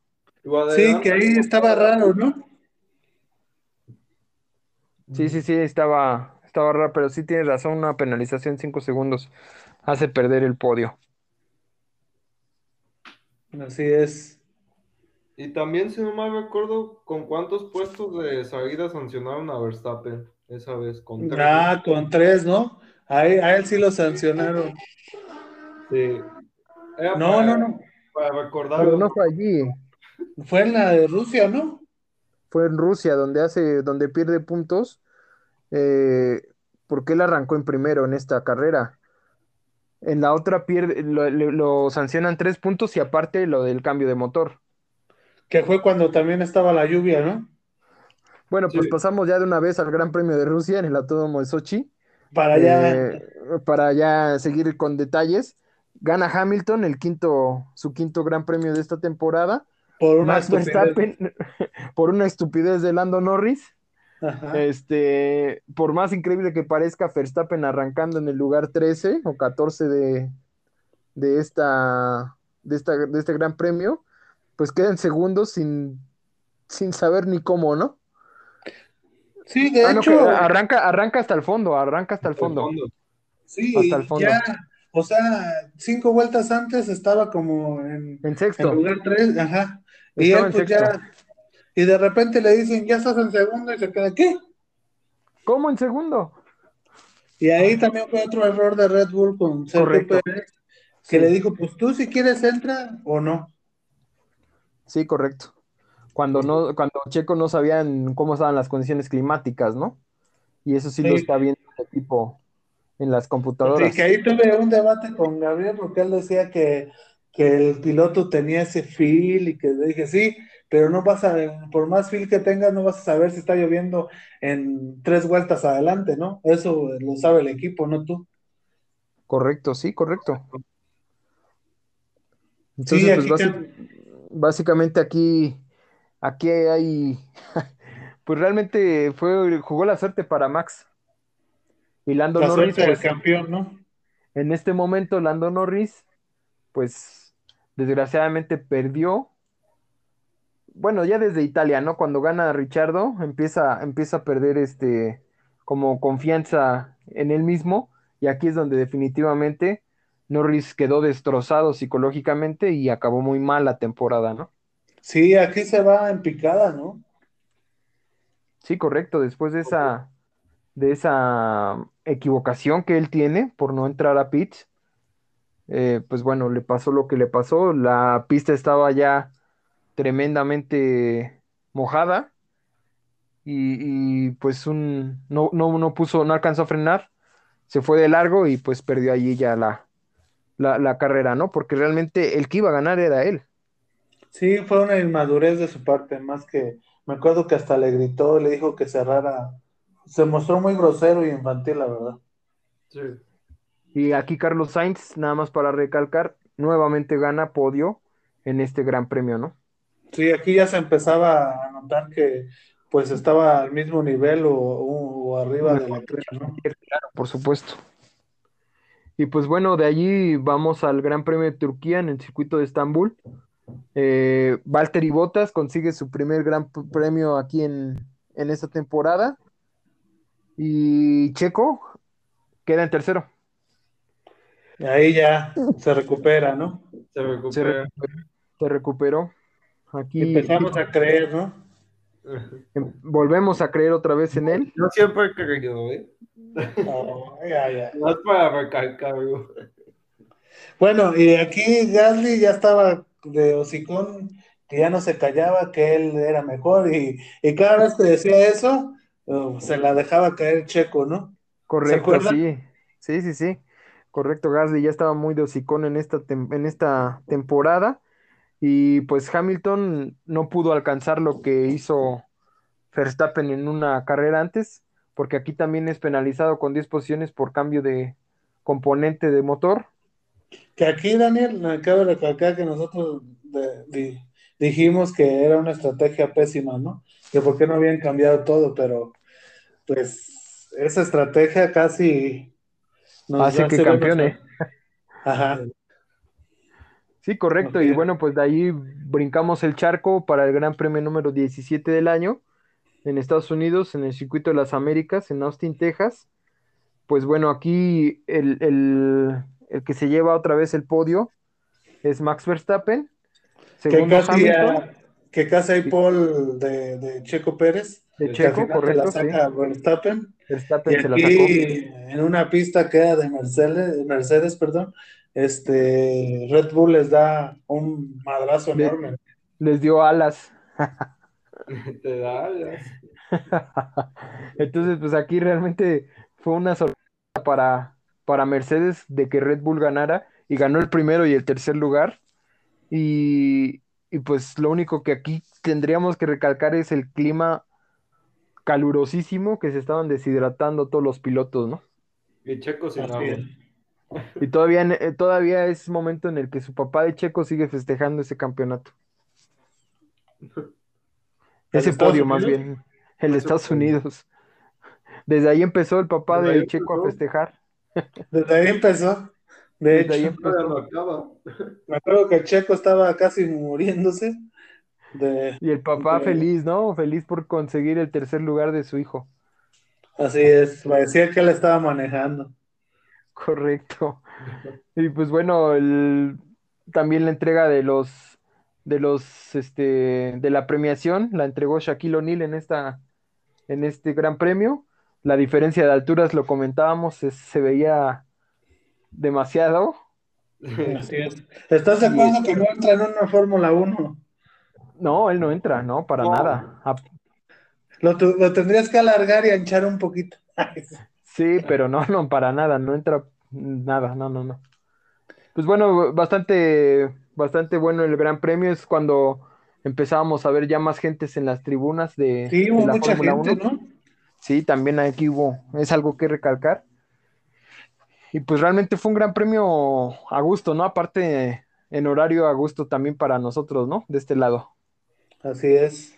Sí, que ahí estaba raro, ¿no?
Sí, sí, sí, estaba, estaba raro, pero sí tienes razón, una penalización 5 segundos hace perder el podio.
Así es.
Y también, si no mal recuerdo, ¿con cuántos puestos de salida sancionaron a Verstappen esa vez? Con tres.
Ah, con tres, ¿no? Ahí, a él sí lo sancionaron.
Sí. Era
No,
para,
no, no.
Para recordar.
Pero no fue allí,
Fue en la de Rusia, ¿no?
fue en Rusia donde hace, donde pierde puntos, eh, porque él arrancó en primero en esta carrera. En la otra pierde, lo, sancionan tres puntos y aparte lo del cambio de motor.
Que fue cuando también estaba la lluvia, ¿no?
Bueno, pues
Sí.
pasamos ya de una vez al Gran Premio de Rusia en el Autódromo de Sochi.
Para allá.
Eh, para ya seguir con detalles. Gana Hamilton el quinto, su quinto Gran Premio de esta temporada.
por una
Max
estupidez.
Verstappen por una estupidez de Lando Norris.
Ajá.
Este, por más increíble que parezca, Verstappen arrancando en el lugar 13 o 14 de, de esta, de esta, de este gran premio, pues queda en segundos sin, sin saber ni cómo, ¿no?
Sí, de
Ah, no,
hecho,
que arranca, arranca hasta el fondo, arranca hasta el fondo.
sí,
hasta el fondo.
ya, o sea, cinco vueltas antes estaba como en,
En
en
sexto.
lugar tres, ajá. Y
Estaba
él
en
pues
sexto.
ya, y de repente le dicen, ya estás en segundo y se queda, ¿qué?
¿Cómo en segundo?
Y ahí también fue otro error de Red Bull con Sergio. Pérez, que
Sí.
le dijo, pues tú si quieres entra o no.
Sí, correcto. Cuando no, cuando Checo no sabían cómo estaban las condiciones climáticas, ¿no? Y eso sí, lo
Sí.
está viendo el equipo en las computadoras.
Sí, que ahí tuve un debate con Gabriel porque él decía que, que el piloto tenía ese feel y que le dije, sí, pero no vas a, por más feel que tengas, no vas a saber si está lloviendo en tres vueltas adelante, ¿no? Eso lo sabe el equipo, no tú.
Correcto, sí, correcto.
Sí,
Entonces,
aquí
pues básicamente aquí, aquí hay, pues realmente fue, jugó la suerte para Max. Y Lando
la
Norris,
suerte del
pues,
campeón, ¿no?
en este momento Lando Norris, pues desgraciadamente perdió. Bueno, ya desde Italia, ¿no? Cuando gana Richardo, empieza, empieza a perder este como confianza en él mismo. Y aquí es donde definitivamente Norris quedó destrozado psicológicamente y acabó muy mal la temporada, ¿no?
Sí, aquí se va en picada, ¿no?
Sí, correcto. Después de esa, de esa equivocación que él tiene por no entrar a pits, eh, pues bueno, le pasó lo que le pasó. La pista estaba ya tremendamente mojada y, y, pues un no, no, no puso, no alcanzó a frenar, se fue de largo y pues perdió allí ya la, la, la carrera, ¿no? Porque realmente el que iba a ganar era él.
Sí, fue una inmadurez de su parte, más que me acuerdo que hasta le gritó, le dijo que cerrara. Se mostró muy grosero y infantil, la verdad.
Sí.
Y aquí Carlos Sainz, nada más para recalcar, nuevamente gana podio en este gran premio, ¿no?
Sí, aquí ya se empezaba a notar que pues estaba al mismo nivel o, arriba de la ¿no?
Claro, por supuesto. Y pues bueno, de allí vamos al Gran Premio de Turquía en el circuito de Estambul. Eh, Valtteri Bottas consigue su primer Gran Premio aquí en, en esta temporada. Y Checo queda en tercero.
Y ahí ya se recupera, ¿no?
Se
Se
recupera.
recuperó. se recuperó. Aquí
Empezamos a creer, ¿no?
em- volvemos a creer otra vez en él.
Yo siempre he creído, ¿eh?
Oh, ya, ya.
No es para recalcarlo.
Bueno, y aquí Gasly ya estaba de hocicón, que ya no se callaba, que él era mejor, y, y cada vez que decía eso, uh, se la dejaba caer Checo, ¿no?
Correcto, sí. Sí, sí, sí. Correcto, Gasly ya estaba muy de hocicón en esta, tem- en esta temporada y pues Hamilton no pudo alcanzar lo que hizo Verstappen en una carrera antes, porque aquí también es penalizado con 10 posiciones por cambio de componente de motor.
Que aquí, Daniel, me acabo de recalcar que nosotros de- dijimos que era una estrategia pésima, ¿no? Que por qué no habían cambiado todo, pero pues esa estrategia casi nos
Hace que campeone.
Ajá.
Sí, correcto. Y bueno, pues de ahí brincamos el charco para el Gran Premio número 17 del año en Estados Unidos, en el Circuito de las Américas, en Austin, Texas. Pues bueno, aquí el, el- el que se lleva otra vez el podio es Max Verstappen.
Que casi,
Hamilton,
ah, que casi hay Paul de, de Checo Pérez,
de Checo,
la
correcto, sí.
saca Verstappen. Y
Verstappen se la sacó.
aquí, en una pista que era de Mercedes, Mercedes, perdón, este Red Bull les da un madrazo
Le-
enorme.
Les dio alas.
Te da alas.
Entonces, pues aquí realmente fue una sorpresa para, para Mercedes de que Red Bull ganara y ganó el primero y el tercer lugar. Y, y pues lo único que aquí tendríamos que recalcar es el clima calurosísimo que se estaban deshidratando todos los pilotos, ¿no?
Y Checo sin agua.
Y todavía, eh, todavía es momento en el que su papá de Checo sigue festejando ese campeonato. Ese podio más bien, el de Estados. Unidos. Desde ahí empezó el papá
Desde
de
ahí
Checo a festejar.
Desde ahí empezó. De
Desde ahí
hecho,
no
empezó.
me acuerdo que Checo estaba casi muriéndose. De...
Y el papá feliz, ¿no? Feliz por conseguir el tercer lugar de su hijo.
Así es, parecía que él estaba manejando.
Correcto. Y pues bueno, el, también la entrega de los de los este de la premiación la entregó Shaquille O'Neal en esta en este gran premio. La diferencia de alturas lo comentábamos, es- se veía demasiado.
Así es. ¿Estás de acuerdo que no entra en una Fórmula 1?
No, él no entra, no, para
No.
nada. Ah,
Lo, lo tendrías que alargar y anchar un poquito.
Sí, pero no, no, para nada, no entra nada, no, no, no. Pues bueno, bastante, bastante bueno el Gran Premio es cuando empezábamos a ver ya más gentes en las tribunas de,
Sí,
de
hubo
la
mucha
Fórmula
gente,
1.
¿no?
Sí, también aquí hubo, es algo que recalcar. Y pues realmente fue un gran premio a gusto, ¿no? Aparte, en horario a gusto también para nosotros, ¿no? De este lado.
Así es.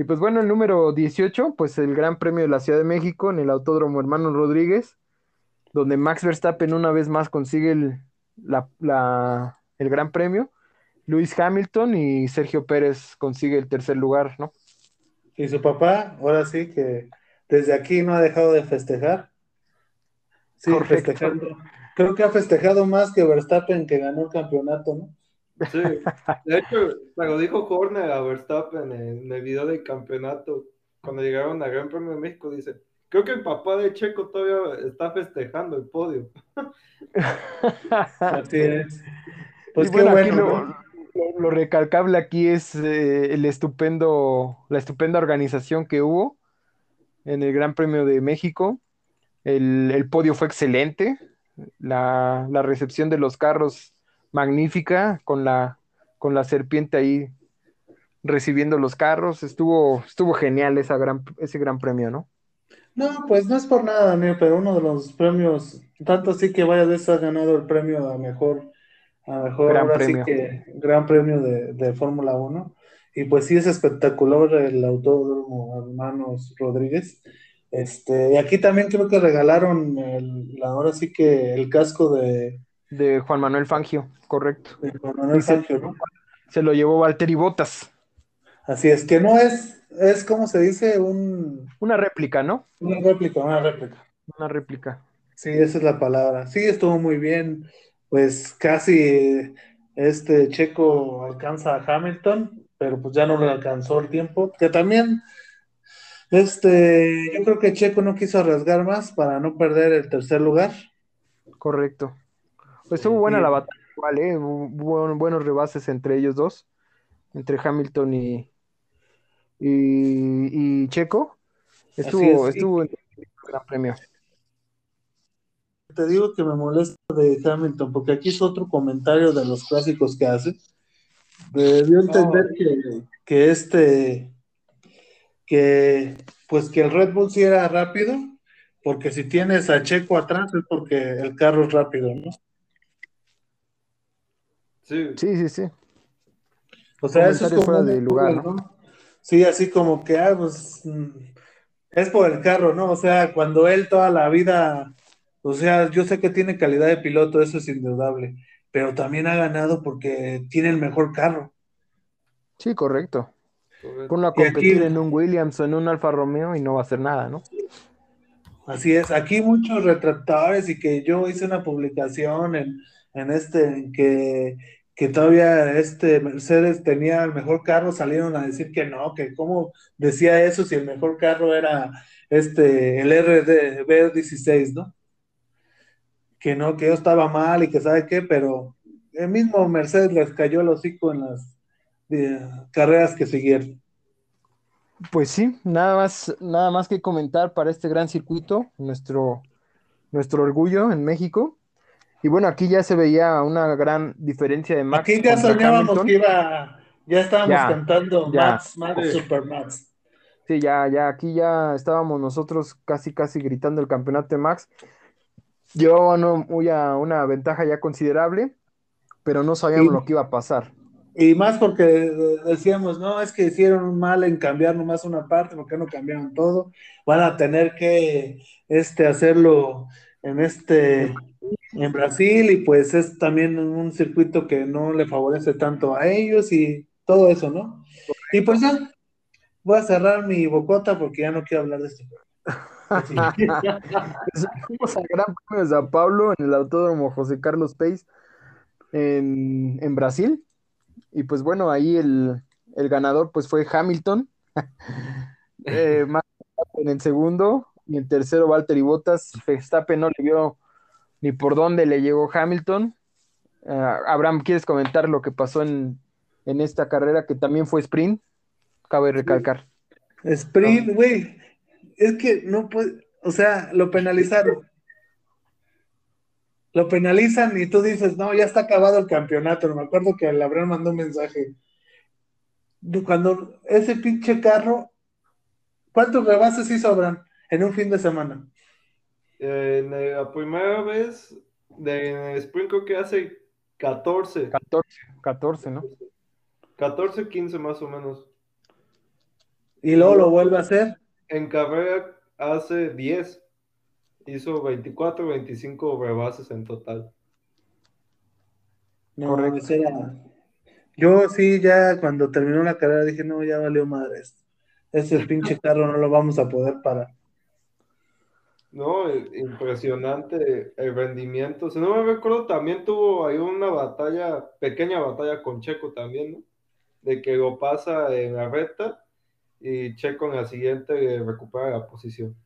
Y pues bueno, el número 18, pues el Gran Premio de la Ciudad de México en el Autódromo Hermano Rodríguez, donde Max Verstappen una vez más consigue el, la- la- el Gran Premio, Luis Hamilton y Sergio Pérez consigue el tercer lugar, ¿no?
Y su papá, ahora sí que desde aquí no ha dejado de festejar. Sí,
Correcto.
festejando. Creo que ha festejado más que Verstappen que ganó el campeonato, ¿no?
Sí, de hecho, se lo dijo Horner a Verstappen en el video del campeonato, cuando llegaron al Gran Premio de México, dice, creo que el papá de Checo todavía está festejando el podio.
Así es. Pues
Y
qué
bueno, aquí lo, lo- lo recalcable aquí es eh, el estupendo, la estupenda organización que hubo en el Gran Premio de México. El, el podio fue excelente, la, la recepción de los carros magnífica, con la, con la serpiente ahí recibiendo los carros. Estuvo, estuvo genial esa gran, ese gran premio, ¿no?
No, pues no es por nada, Daniel, pero uno de los premios, tanto así que varias veces ha ganado el premio a mejor, a mejor,
Gran
ahora sí
premio.
que gran premio de, de Fórmula 1. Y pues sí es espectacular el Autódromo Hermanos Rodríguez. Este, y aquí también creo que regalaron el, ahora sí que el casco de,
De Juan Manuel Fangio, correcto.
de Juan Manuel Fangio, ¿no?
Se lo llevó Valtteri Bottas.
Así es, que no es, es como se dice, un,
Una réplica, ¿no?
una réplica, una réplica.
Una réplica.
Sí, esa es la palabra. Sí, estuvo muy bien. Pues casi este Checo alcanza a Hamilton, pero pues ya no le alcanzó el tiempo. Que también, este, yo creo que Checo no quiso arriesgar más para no perder el tercer lugar.
Correcto. Pues estuvo buena la batalla, igual, ¿eh? Hubo buenos rebases entre ellos dos, entre Hamilton y, y, y Checo. Estuvo,
es,
estuvo en el Gran Premio.
Te digo que me molesta de Hamilton, porque aquí es otro comentario de los clásicos que hace. A entender que, que este, que pues que el Red Bull sí era rápido, porque si tienes a Checo atrás es porque el carro es rápido, ¿no?
Sí,
Sí, sí, sí.
O sea, eso es como
fuera de lugar,
¿no? Sí, así como que, ah, pues, mm, es por el carro, ¿no? O sea, cuando él toda la vida, o sea, yo sé que tiene calidad de piloto, eso es indudable, pero también ha ganado porque tiene el mejor carro.
Sí, correcto. Ponlo a
aquí-
competir en un Williams o en un Alfa Romeo y no va a hacer nada, ¿no?
Así es, aquí muchos retractores y que yo hice una publicación en, en este, en que, que todavía este Mercedes tenía el mejor carro, salieron a decir que no, que cómo decía eso si el mejor carro era este, el RD B16, ¿no? Que no, que yo estaba mal y que sabe qué, pero el mismo Mercedes les cayó el hocico en las eh, carreras que siguieron.
Pues sí, nada más, nada más que comentar para este gran circuito, nuestro, nuestro orgullo en México. Y bueno, aquí ya se veía una gran diferencia de Max
Aquí ya soñábamos que iba, ya estábamos
Ya,
cantando
ya.
Max, Max,
Sí.
Super Max.
Sí, ya, ya, aquí ya estábamos nosotros casi, casi gritando el campeonato de Max. Llevaban un- una, una ventaja ya considerable, pero no sabíamos lo que iba a pasar.
Y más porque decíamos, no, es que hicieron mal en cambiar nomás una parte, ¿por qué no cambiaron todo? Van a tener que este, hacerlo en este en Brasil y pues es también un circuito que no le favorece tanto a ellos y todo eso, ¿no? Y pues ya, voy a cerrar mi bocota porque ya no quiero hablar de esto. Sí.
Pues, Fuimos al Gran Premio de Sao Paulo en el Autódromo José Carlos Pais en, en Brasil. Y pues bueno, ahí el, el ganador pues fue Hamilton. Eh, en segundo y en tercero Valtteri Bottas. Verstappen no le vio ni por dónde le llegó Hamilton. Ah, Abraham, ¿quieres comentar lo que pasó en, en esta carrera que también fue sprint? Cabe recalcar.
Sprint, güey, es que no puede, o sea, lo penalizaron. Lo penalizan y tú dices, no, ya está acabado el campeonato. Me acuerdo que el Abraham mandó un mensaje. Cuando ese pinche carro, ¿cuántos rebases hizo Abraham en un fin de semana?
En eh, la primera vez de en el sprint creo que hace 14,
14, 14, ¿no?
14, 15 más o menos.
Y luego lo vuelve a hacer.
En carrera hace 10. Hizo 24, 25 rebases en total.
No,
Correcto.
ese era- Yo sí, ya cuando terminó la carrera dije, no, ya valió madres. Ese pinche carro no lo vamos a poder parar.
No, eh, impresionante el rendimiento. Si no me recuerdo, también tuvo ahí una batalla, pequeña batalla con Checo también, ¿no? De que lo pasa en la recta y Checo en la siguiente recupera la posición.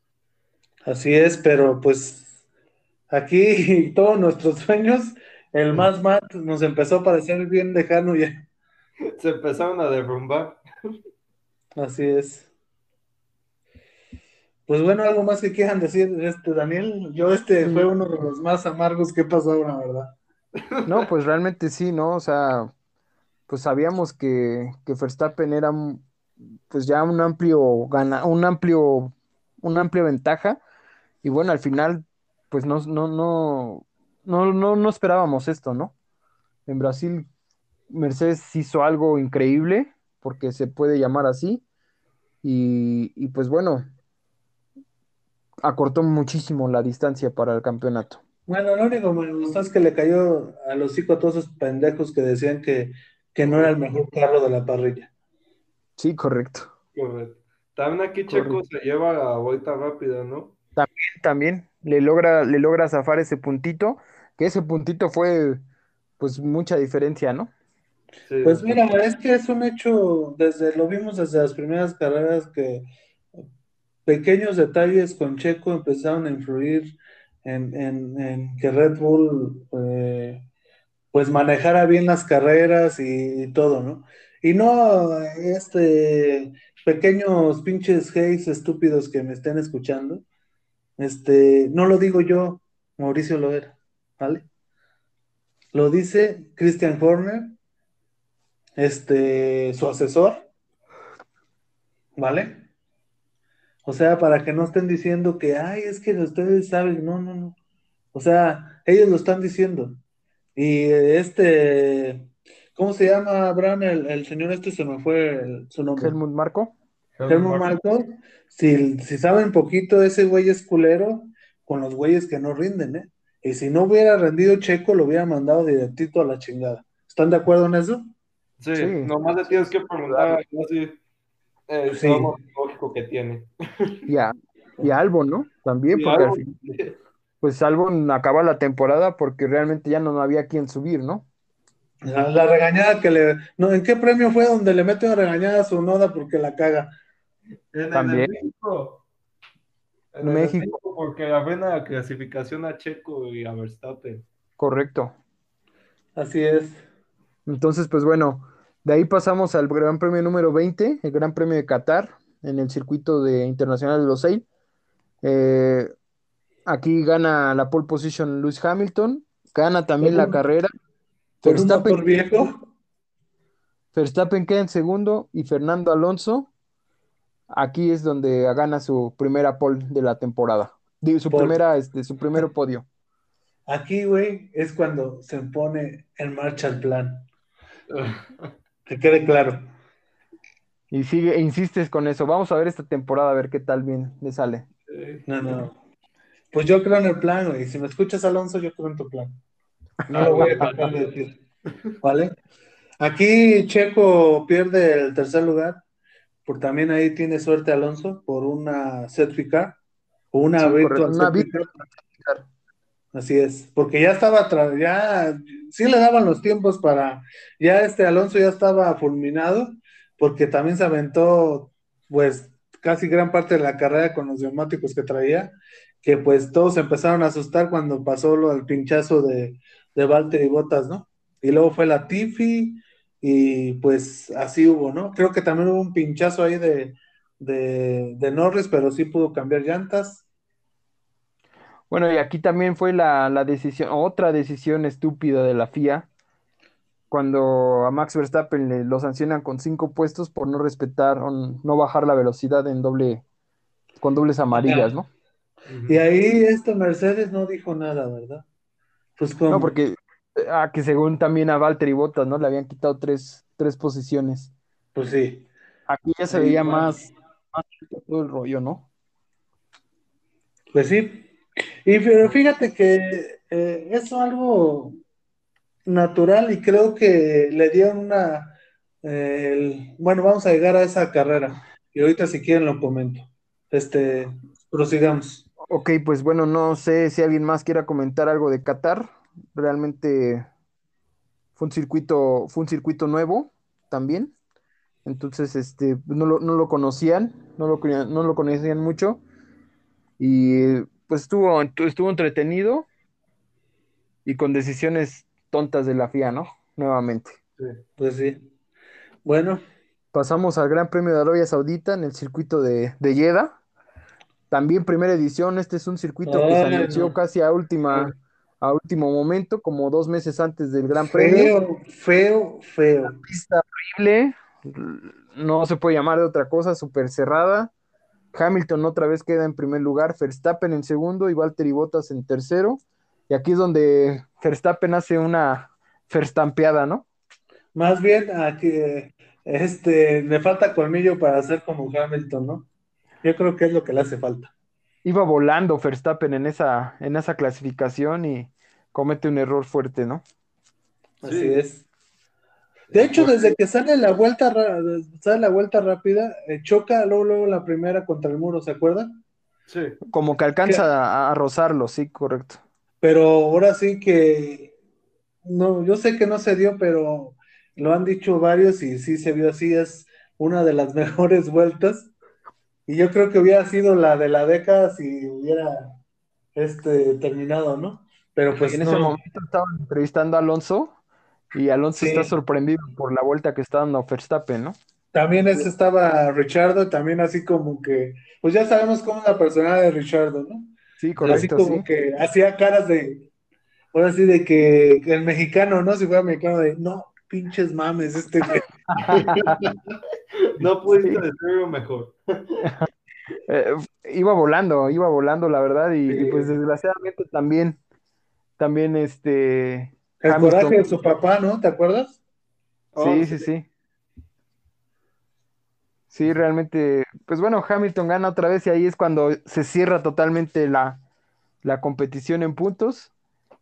Así es, pero pues aquí todos nuestros sueños, el más mat nos empezó a parecer bien lejano ya.
Se empezaron a derrumbar.
Así es. Pues bueno, algo más que quieran decir, este Daniel. Yo este fue uno de los más amargos que he pasado, la verdad.
No, pues realmente sí, ¿no? O sea, pues sabíamos que, que Verstappen era pues ya un amplio gana, un amplio, una amplia ventaja. Y bueno, al final, pues no, no, no, no, no, no esperábamos esto, ¿no? En Brasil, Mercedes hizo algo increíble, porque se puede llamar así. Y, y pues bueno, acortó muchísimo la distancia para el campeonato.
Bueno, lo único que me gustó es que le cayó a los hocico a todos esos pendejos que decían que, que no era el mejor carro de la parrilla.
Sí, correcto.
Correcto. También aquí Checo se lleva la vuelta rápida, ¿no?
también le logra, le logra zafar ese puntito, que ese puntito fue pues mucha diferencia, ¿no?
Sí.
Pues mira, es que es un hecho, desde lo vimos desde las primeras carreras que pequeños detalles con Checo empezaron a influir en, que Red Bull eh, pues manejara bien las carreras y, y todo, ¿no? Y no este pequeños pinches gays estúpidos que me estén escuchando, este, no lo digo yo, Mauricio Loera, ¿vale? Lo dice Christian Horner, este, su asesor, ¿vale? O sea, para que no estén diciendo que, ay, es que ustedes saben, no, no, no. O sea, ellos lo están diciendo. Y este, ¿cómo se llama, Abraham? El, el señor este se me fue el- su nombre.
Helmut Marco.
Helmut Marko, si, si saben poquito, ese güey es culero con los güeyes que no rinden, ¿eh? Y si no hubiera rendido Checo, lo hubiera mandado directito a la chingada. ¿Están de acuerdo en eso?
Sí,
Sí.
nomás le tienes que preguntar así el
Sí.
Que tiene.
Y a, y a Albon, ¿no? También,
Y
porque al
algo-
fin- pues Albon acaba la temporada porque realmente ya no había quien subir, ¿no?
La, la regañada que le. No, ¿En qué premio fue donde le mete una regañada a su noda porque la caga?
En
También.
México. En el de
México.
México, porque arruina la clasificación a Checo y a Verstappen.
Correcto.
Así es.
Entonces, pues bueno, de ahí pasamos al Gran Premio número 20, el Gran Premio de Qatar, en el circuito de Internacional de Losail. Eh, aquí gana la pole position Lewis Hamilton, gana también la
un-
carrera.
Un
Verstappen,
motor viejo.
Verstappen queda en segundo y Fernando Alonso, aquí es donde gana su primera pole de la temporada, Digo, su primera, este, su primer podio.
Aquí, güey, es cuando se pone en marcha el plan. Que quede claro.
Y sigue, e insistes con eso. Vamos a ver esta temporada, a ver qué tal bien le sale.
No, no. Pues yo creo en el plan, güey. Si me escuchas, Alonso, yo creo en tu plan. No lo voy a tratar de decir. ¿Vale? Aquí Checo pierde el tercer lugar. Por también ahí tiene suerte Alonso por una safety car o una
Sí,
virtual
una.
Así es, porque ya estaba, ya, sí le daban los tiempos para, ya este Alonso ya estaba fulminado, porque también se aventó, pues, casi gran parte de la carrera con los neumáticos que traía, que pues todos se empezaron a asustar cuando pasó lo del pinchazo de, de Valtteri Bottas, ¿no? Y luego fue la Tiffy, y pues así hubo, ¿no? Creo que también hubo un pinchazo ahí de, de, de Norris, pero sí pudo cambiar llantas.
Bueno, y aquí también fue la, la decisión, otra decisión estúpida de la FIA, cuando a Max Verstappen le, lo sancionan con cinco puestos por no respetar o no bajar la velocidad en doble, con dobles amarillas, ¿no?
Y ahí este Mercedes no dijo nada, ¿verdad? Pues
No, porque ah, que según también a Valtteri Bottas, ¿no? Le habían quitado tres, tres posiciones.
pues sí.
Aquí ya se
Sí,
veía
bueno.
más, más todo el rollo, ¿no?
Pues sí. Y pero fíjate que eh, es algo natural y creo que le dieron una... eh, bueno, vamos a llegar a esa carrera y ahorita si quieren lo comento. Este, prosigamos.
Ok, pues bueno, no sé si alguien más quiera comentar algo de Qatar. Realmente fue un circuito, fue un circuito nuevo también. Entonces, este, no lo, no lo conocían, no lo, no lo conocían mucho. Y pues estuvo, estuvo entretenido y con decisiones tontas de la FIA, ¿no? Nuevamente.
Pues sí. Bueno,
Pasamos al Gran Premio de Arabia Saudita en el circuito de, de Jeddah. También primera edición. Este es un circuito que se anunció
no.
casi a última, a último momento, como dos meses antes del Gran Premio.
feo, feo, feo.
Pista horrible, no se puede llamar de otra cosa, súper cerrada. Hamilton otra vez queda en primer lugar, Verstappen en segundo y Valtteri Bottas en tercero. Y aquí es donde Verstappen hace una Verstampeada, ¿no?
Más bien a que este, le falta colmillo para hacer como Hamilton, ¿no? Yo creo que es lo que le hace falta.
Iba volando Verstappen en esa, en esa clasificación y comete un error fuerte, ¿no?
Así
Sí.
es. De hecho, desde que sale la vuelta, sale la vuelta rápida, eh, choca luego, luego la primera contra el muro, ¿se acuerdan?
Sí,
Como que alcanza a, a rozarlo, sí, correcto.
Pero ahora sí que, no, yo sé que no se dio, pero lo han dicho varios y sí se vio así, es una de las mejores vueltas. Y yo creo que hubiera sido la de la década si hubiera este, terminado, ¿no? Pero pues
en
no.
ese momento estaban entrevistando a Alonso y Alonso
Sí.
está sorprendido por la vuelta que está dando Verstappen, ¿no?
también ese estaba Richardo, también así como que, pues ya sabemos cómo es la personalidad de Richardo, ¿no?
Sí,
así
correcto,
como
sí.
que hacía caras de, ahora sí, de que, el mexicano, ¿no? Si fuera mexicano, de, no, pinches mames, este.
No pudiste decirlo mejor.
Eh, iba volando, iba volando, la verdad, y, y,
Sí.
pues desgraciadamente también, también este,
El
Hamilton.
coraje de su papá, ¿no? ¿Te acuerdas?
Oh,
sí, sí, sí. Realmente, pues bueno, Hamilton gana otra vez y ahí es cuando se cierra totalmente la, la competición en puntos.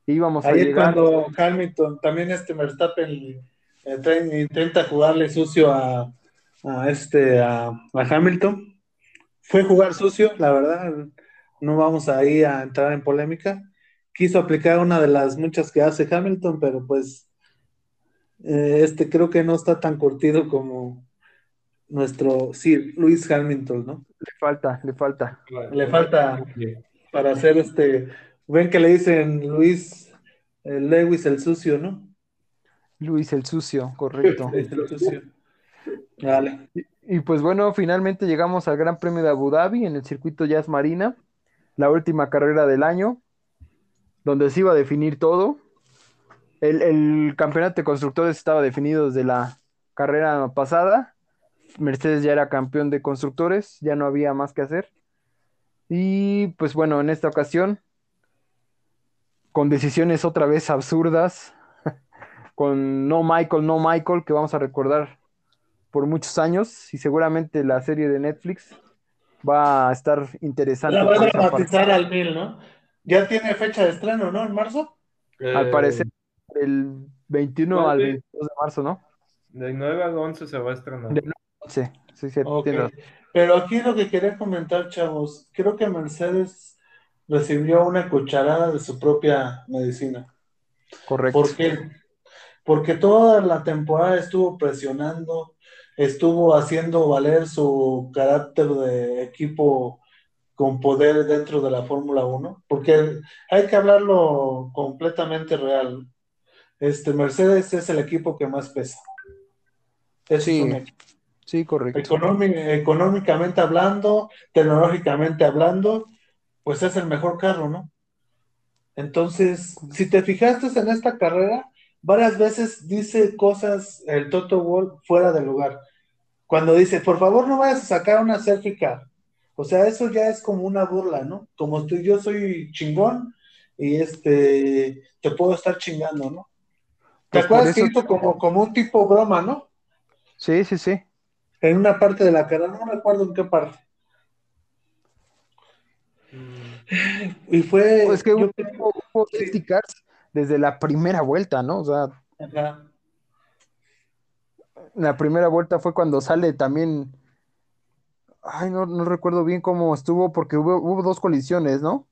Y íbamos a
Ahí es
llegar.
cuando Hamilton, también este Verstappen eh, intenta jugarle sucio a, a este a, a Hamilton. Fue jugar sucio, la verdad. No vamos ahí a entrar en polémica. Quiso aplicar una de las muchas que hace Hamilton, pero pues eh, este creo que no está tan curtido como nuestro Sir Luis Hamilton, ¿no?
Le falta, le falta.
Le falta para hacer este. Ven que le dicen Luis eh, Lewis el sucio, ¿no?
Luis el sucio, correcto.
El sucio. Vale.
Y pues bueno, finalmente llegamos al Gran Premio de Abu Dhabi en el circuito Jazz Marina, la última carrera del año, donde se iba a definir todo. El, el campeonato de constructores estaba definido desde la carrera pasada. Mercedes ya era campeón de constructores, ya no había más que hacer. Y pues bueno, en esta ocasión, con decisiones otra vez absurdas, con no Michael, no Michael, que vamos a recordar por muchos años y seguramente la serie de Netflix va a estar interesante.
La va
por
a dramatizar al mil, ¿no? Ya tiene fecha de estreno, ¿no? ¿En marzo?
Al
Eh,
parecer, el 21
¿cuál
al
de-
22 de marzo, ¿no?
Del 9 al 11 se va a estrenar.
De- Sí, sí, sí.
Pero aquí lo que quería comentar, chavos, creo que Mercedes recibió una cucharada de su propia medicina.
correcto.
¿Por qué? Porque toda la temporada estuvo presionando, estuvo haciendo valer su carácter de equipo con poder dentro de la Fórmula 1, porque hay que hablarlo completamente real. Este Mercedes es el equipo que más pesa. Eso
Sí,
es un hecho.
Sí, correcto.
Económi- económicamente hablando, tecnológicamente hablando, pues es el mejor carro, ¿no? Entonces, si te fijaste en esta carrera, varias veces dice cosas el Toto Wolff fuera de lugar. Cuando dice, por favor, no vayas a sacar una selfie car. O sea, eso ya es como una burla, ¿no? Como tú, yo soy chingón y este, te puedo estar chingando, ¿no? ¿Te
Pues
acuerdas que hizo como, como un tipo broma, ¿no?
Sí, sí, sí.
En una parte de la carrera, no recuerdo en qué parte.
Mm,
Y fue.
Pues que
yo
hubo,
creo-
hubo
sí.
safety cars desde la primera vuelta, ¿no? O sea,
Ajá.
la primera vuelta fue cuando sale también. Ay, no, no recuerdo bien cómo estuvo, porque hubo, hubo dos colisiones, ¿no?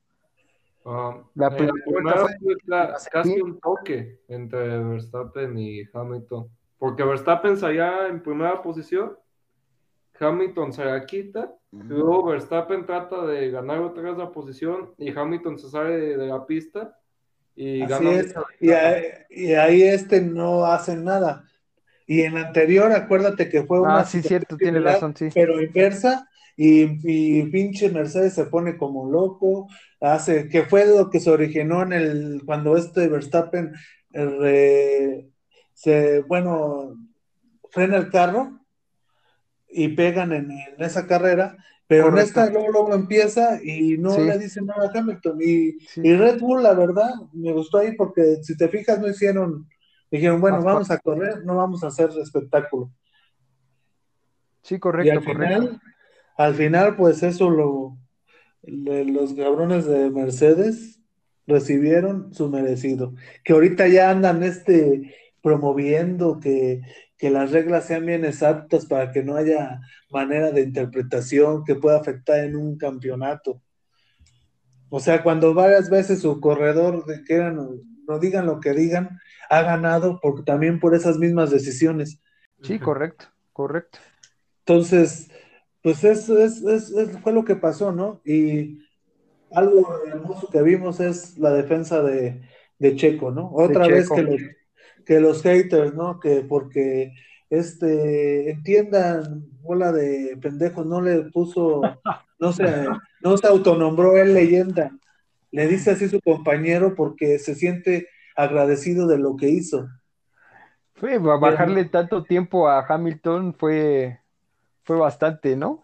ah,
La primera vuelta fue la
casi un toque entre Verstappen y Hamilton. Porque Verstappen salía en primera posición, Hamilton se la quita, luego Verstappen trata de ganar otra vez la posición y Hamilton se sale de, de la pista y
Así
gana
es. Y ahí, y ahí este no hace nada. Y en la anterior, acuérdate que fue una
Ah, sí, cierto,
similar,
razón, sí.
pero inversa. Y, y pinche Mercedes se pone como loco, hace que fue lo que se originó en el cuando este Verstappen eh, re- se bueno frena el carro y pegan en, en esa carrera, pero en esta luego, luego empieza y no
Sí.
le dicen nada a Hamilton. Y,
Sí.
y Red Bull, la verdad, me gustó ahí porque si te fijas, no hicieron, dijeron, bueno, vamos a correr, no vamos a hacer espectáculo.
Sí,
Y
correcto,
al
correcto.
final, al final, pues eso lo, le- los cabrones de Mercedes recibieron su merecido. Que ahorita ya andan este promoviendo que, que las reglas sean bien exactas para que no haya manera de interpretación que pueda afectar en un campeonato. O sea, cuando varias veces su corredor, de que eran, no digan lo que digan, ha ganado por, también por esas mismas decisiones.
Sí, correcto, correcto.
Entonces, pues eso es, es- es- fue lo que pasó, ¿no? Y algo hermoso que vimos es la defensa de, de Checo, ¿no? Otra vez
Checo.
que los, que los haters, ¿no? Que porque este, entiendan, bola de pendejos, no le puso, no se, no se autonombró él leyenda. Le dice así su compañero porque se siente agradecido de lo que hizo.
Fue, bajarle tanto tiempo a Hamilton fue, fue bastante, ¿no?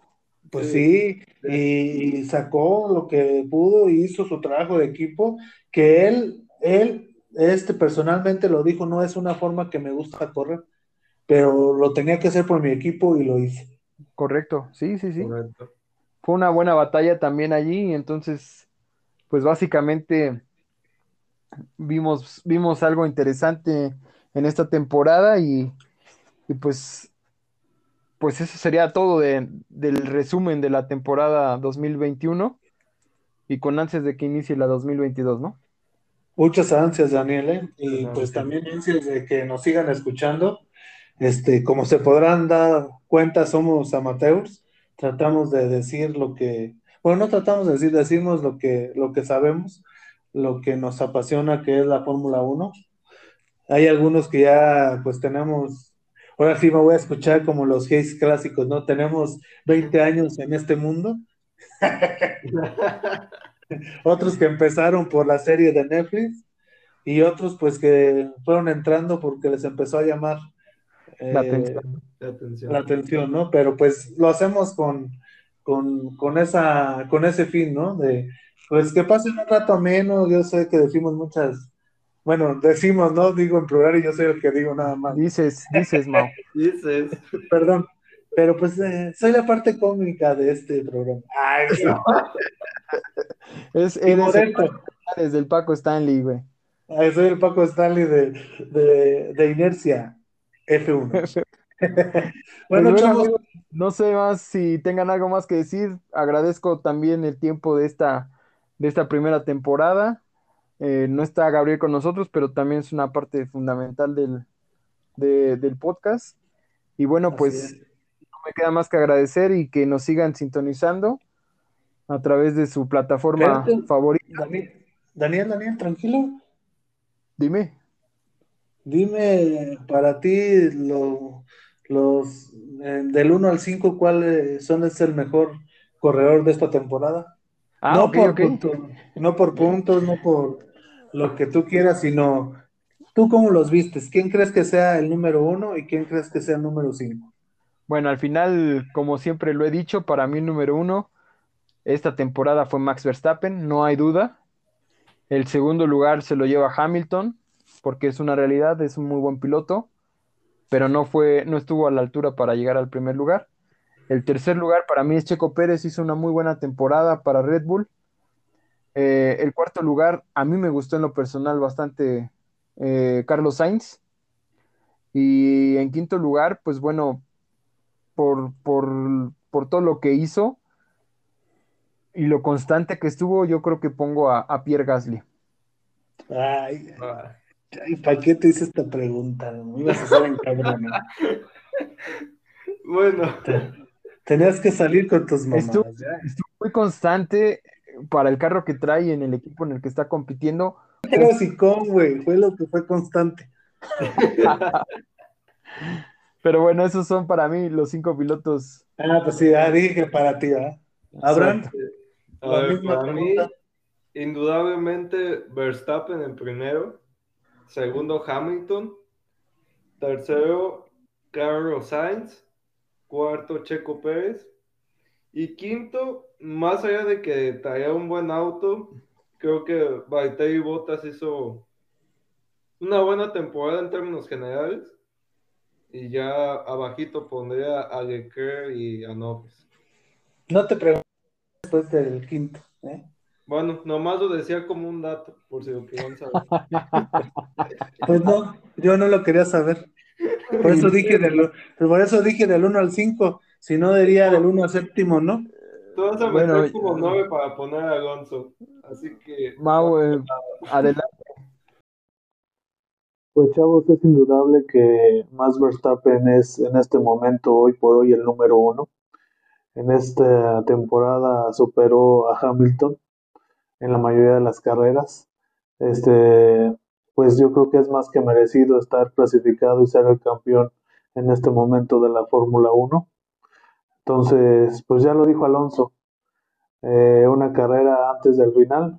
Pues sí, y, sacó lo que pudo y hizo su trabajo de equipo, que él, él, este personalmente lo dijo, no es una forma que me gusta correr, pero lo tenía que hacer por mi equipo y lo hice.
Correcto, sí, sí, sí. Fue una buena batalla también allí, entonces, pues básicamente vimos, vimos algo interesante en esta temporada y, y pues pues eso sería todo del resumen de la temporada 2021 y con ansias de que inicie la 2022, ¿no?
Muchas ansias, Daniel, ¿eh? y pues también ansias de que nos sigan escuchando. Este, como se podrán dar cuenta, somos amateurs, tratamos de decir lo que, bueno, no tratamos de decir, decimos lo que, lo que sabemos, lo que nos apasiona, que es la Fórmula 1. Hay algunos que ya pues tenemos ahora sí me voy a escuchar como los gays clásicos, ¿no? Tenemos 20 años en este mundo. otros que empezaron por la serie de Netflix y otros pues que fueron entrando porque les empezó a llamar
la, eh,
atención. ¿no? Pero pues lo hacemos con, con, esa, con ese fin, ¿no? De pues que pasen un rato menos, yo sé que decimos muchas bueno, decimos, ¿no? Digo en plural y yo soy el que digo nada más.
Dices, dices, Mau.
dices.
Perdón. Pero pues eh, soy la parte cómica de este programa. Ay, no.
es, eres el, desde el Paco Stanley, güey.
Ay, soy el Paco Stanley de, de, de Inercia F1.
bueno, pues chavos. no sé más si tengan algo más que decir. Agradezco también el tiempo de esta, de esta primera temporada. Eh, no está Gabriel con nosotros, pero también es una parte fundamental del, del podcast. Y bueno, pues me queda más que agradecer y que nos sigan sintonizando a través de su plataforma favorita.
Daniel, Daniel, tranquilo.
Dime.
Dime para ti los eh, del 1 al 5, ¿cuál son es el mejor corredor de esta temporada?
Ah,
no, por no por puntos, no por lo que tú quieras, sino tú cómo los vistes. ¿Quién crees que sea el número uno y quién crees que sea el número cinco?
Bueno, al final, como siempre lo he dicho, para mí el número uno esta temporada fue Max Verstappen, no hay duda. El segundo lugar se lo lleva Hamilton, porque es una realidad, es un muy buen piloto, pero no fue, no estuvo a la altura para llegar al primer lugar. El tercer lugar para mí es Checo Pérez, hizo una muy buena temporada para Red Bull. Eh, el cuarto lugar, a mí me gustó en lo personal bastante eh, Carlos Sainz. Y en quinto lugar, pues bueno, por, por, todo lo que hizo y lo constante que estuvo, yo creo que pongo a, Pierre Gasly.
Ay, ¿para qué te hice esta pregunta? Me ibas a hacer en
Bueno.
Tenías que salir con tus mamás.
estuvo muy constante para el carro que trae en el equipo en el que está compitiendo.
Pero con, güey, fue lo que fue constante.
Pero bueno, esos son para mí los cinco pilotos.
Ah, pues sí, ya dije para ti, ¿ah? Abraham.
para mí, indudablemente Verstappen en primero, segundo Hamilton, tercero Carlos Sainz, cuarto Checo Pérez y quinto más allá de que traía un buen auto, creo que Valtteri Bottas hizo una buena temporada en términos generales. Y ya abajito pondría a Leclerc y a Norris.
No te pregunto después del quinto. ¿eh?
Bueno, nomás lo decía como un dato, por si lo querían saber.
pues no, yo no lo quería saber. Por eso dije del, por eso dije del 1 al 5, si no diría del 1 al séptimo, ¿no?
Tú vas a meter como nueve para poner a Alonso. Así que.
Mau, eh, adelante.
Pues chavos, es indudable que Max Verstappen es en este momento, hoy por hoy, el número uno. En esta temporada superó a Hamilton en la mayoría de las carreras. Este, pues yo creo que es más que merecido estar clasificado y ser el campeón en este momento de la Fórmula 1. Entonces, pues ya lo dijo Alonso, eh, una carrera antes del final.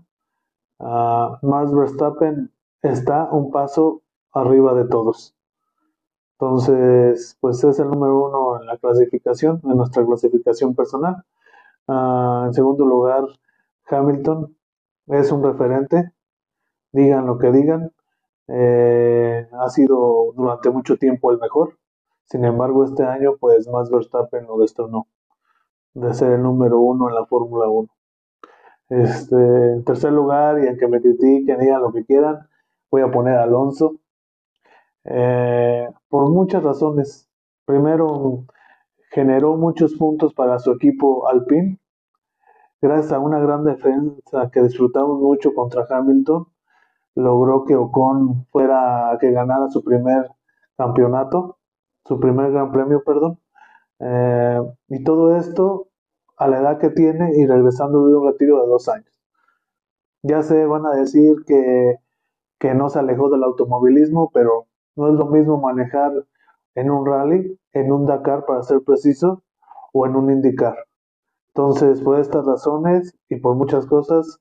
Uh, Max Verstappen está un paso arriba de todos. Entonces, pues es el número uno en la clasificación, en nuestra clasificación personal. Uh, en segundo lugar, Hamilton es un referente, digan lo que digan, eh, ha sido durante mucho tiempo el mejor. Sin embargo, este año, pues Max Verstappen lo destronó de ser el número uno en la Fórmula 1. Este, en tercer lugar, y aunque me critiquen, digan lo que quieran, voy a poner a Alonso. Eh, por muchas razones. Primero, generó muchos puntos para su equipo Alpine, gracias a una gran defensa que disfrutamos mucho contra Hamilton. Logró que Ocon fuera que ganara su primer campeonato, su primer gran premio, perdón. Eh, y todo esto a la edad que tiene y regresando de un retiro de dos años. Ya se van a decir que, que no se alejó del automovilismo, pero no es lo mismo manejar en un rally, en un Dakar para ser preciso, o en un IndyCar. Entonces, por estas razones y por muchas cosas,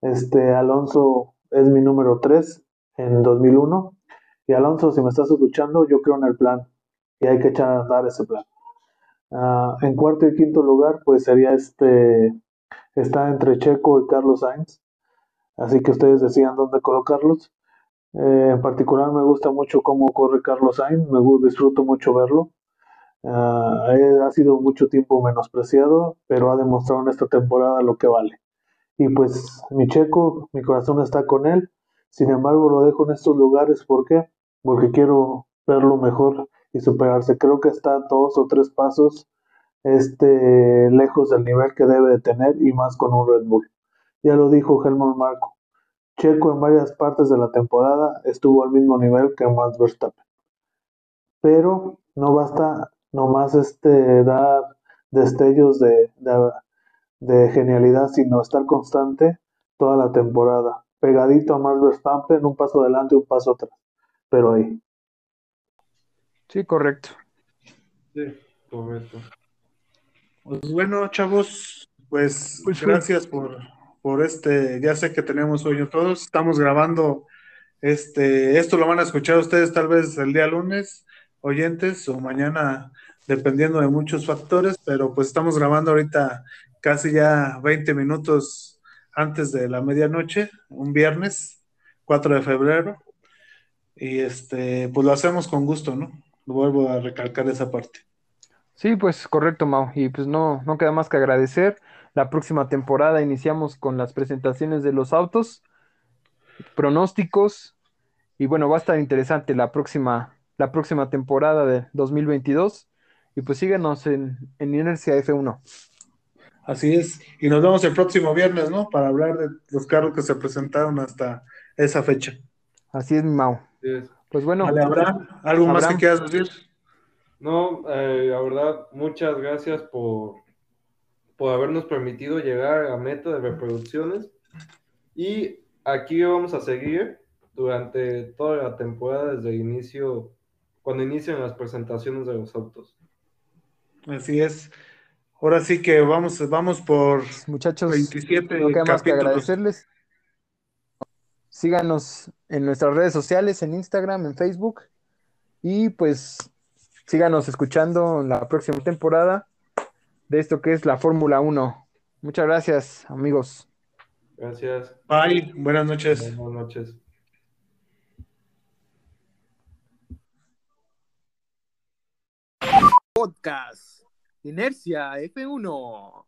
este Alonso es mi número 3 en 2001. Y Alonso, si me estás escuchando, yo creo en el plan y hay que echar a andar ese plan. Uh, en cuarto y quinto lugar, pues sería este, está entre Checo y Carlos Sainz. Así que ustedes decían dónde colocarlos. Eh, en particular me gusta mucho cómo corre Carlos Sainz, me disfruto mucho verlo. Uh, ha sido mucho tiempo menospreciado, pero ha demostrado en esta temporada lo que vale. Y pues mi Checo, mi corazón está con él. Sin embargo, lo dejo en estos lugares. ¿Por qué? Porque quiero verlo mejor y superarse. Creo que está dos o tres pasos este, lejos del nivel que debe de tener y más con un Red Bull. Ya lo dijo Helmut Marco. Checo en varias partes de la temporada estuvo al mismo nivel que Max Verstappen. Pero no basta nomás este, dar destellos de, de, de genialidad, sino estar constante toda la temporada. Pegadito a Max Verstappen, un paso adelante, un paso atrás. Pero ahí.
Sí, correcto.
Sí, correcto.
Pues bueno, chavos, pues,
Pues sí.
gracias por, por este, ya sé que tenemos sueño todos, estamos grabando, este, esto lo van a escuchar ustedes tal vez el día lunes, oyentes, o mañana, dependiendo de muchos factores, pero pues estamos grabando ahorita casi ya 20 minutos antes de la medianoche, un viernes, 4 de febrero, y este, pues lo hacemos con gusto, ¿no? Vuelvo a recalcar esa parte.
Sí, pues correcto, Mau. Y pues no, no queda más que agradecer. La próxima temporada iniciamos con las presentaciones de los autos, pronósticos, y bueno, va a estar interesante la próxima, la próxima temporada de 2022. Y pues síguenos en, en Inercia F1.
Así es, y nos vemos el próximo viernes, ¿no? Para hablar de los carros que se presentaron hasta esa fecha.
Así es, mi Mau.
Es.
Pues bueno,
Vale, Abraham, ¿algo más que quieras decir?
No, eh, la verdad, muchas gracias por, por habernos permitido llegar a meta de reproducciones. Y aquí vamos a seguir durante toda la temporada desde el inicio, cuando inician las presentaciones de los autos.
Así es. Ahora sí que vamos, vamos por
muchachos,
27
no queda más que agradecerles. Síganos en nuestras redes sociales, en Instagram, en Facebook. Y pues síganos escuchando en la próxima temporada de esto que es la Fórmula 1. Muchas gracias, amigos.
Gracias.
Bye, buenas noches.
Buenas noches.
Podcast. Inercia F1.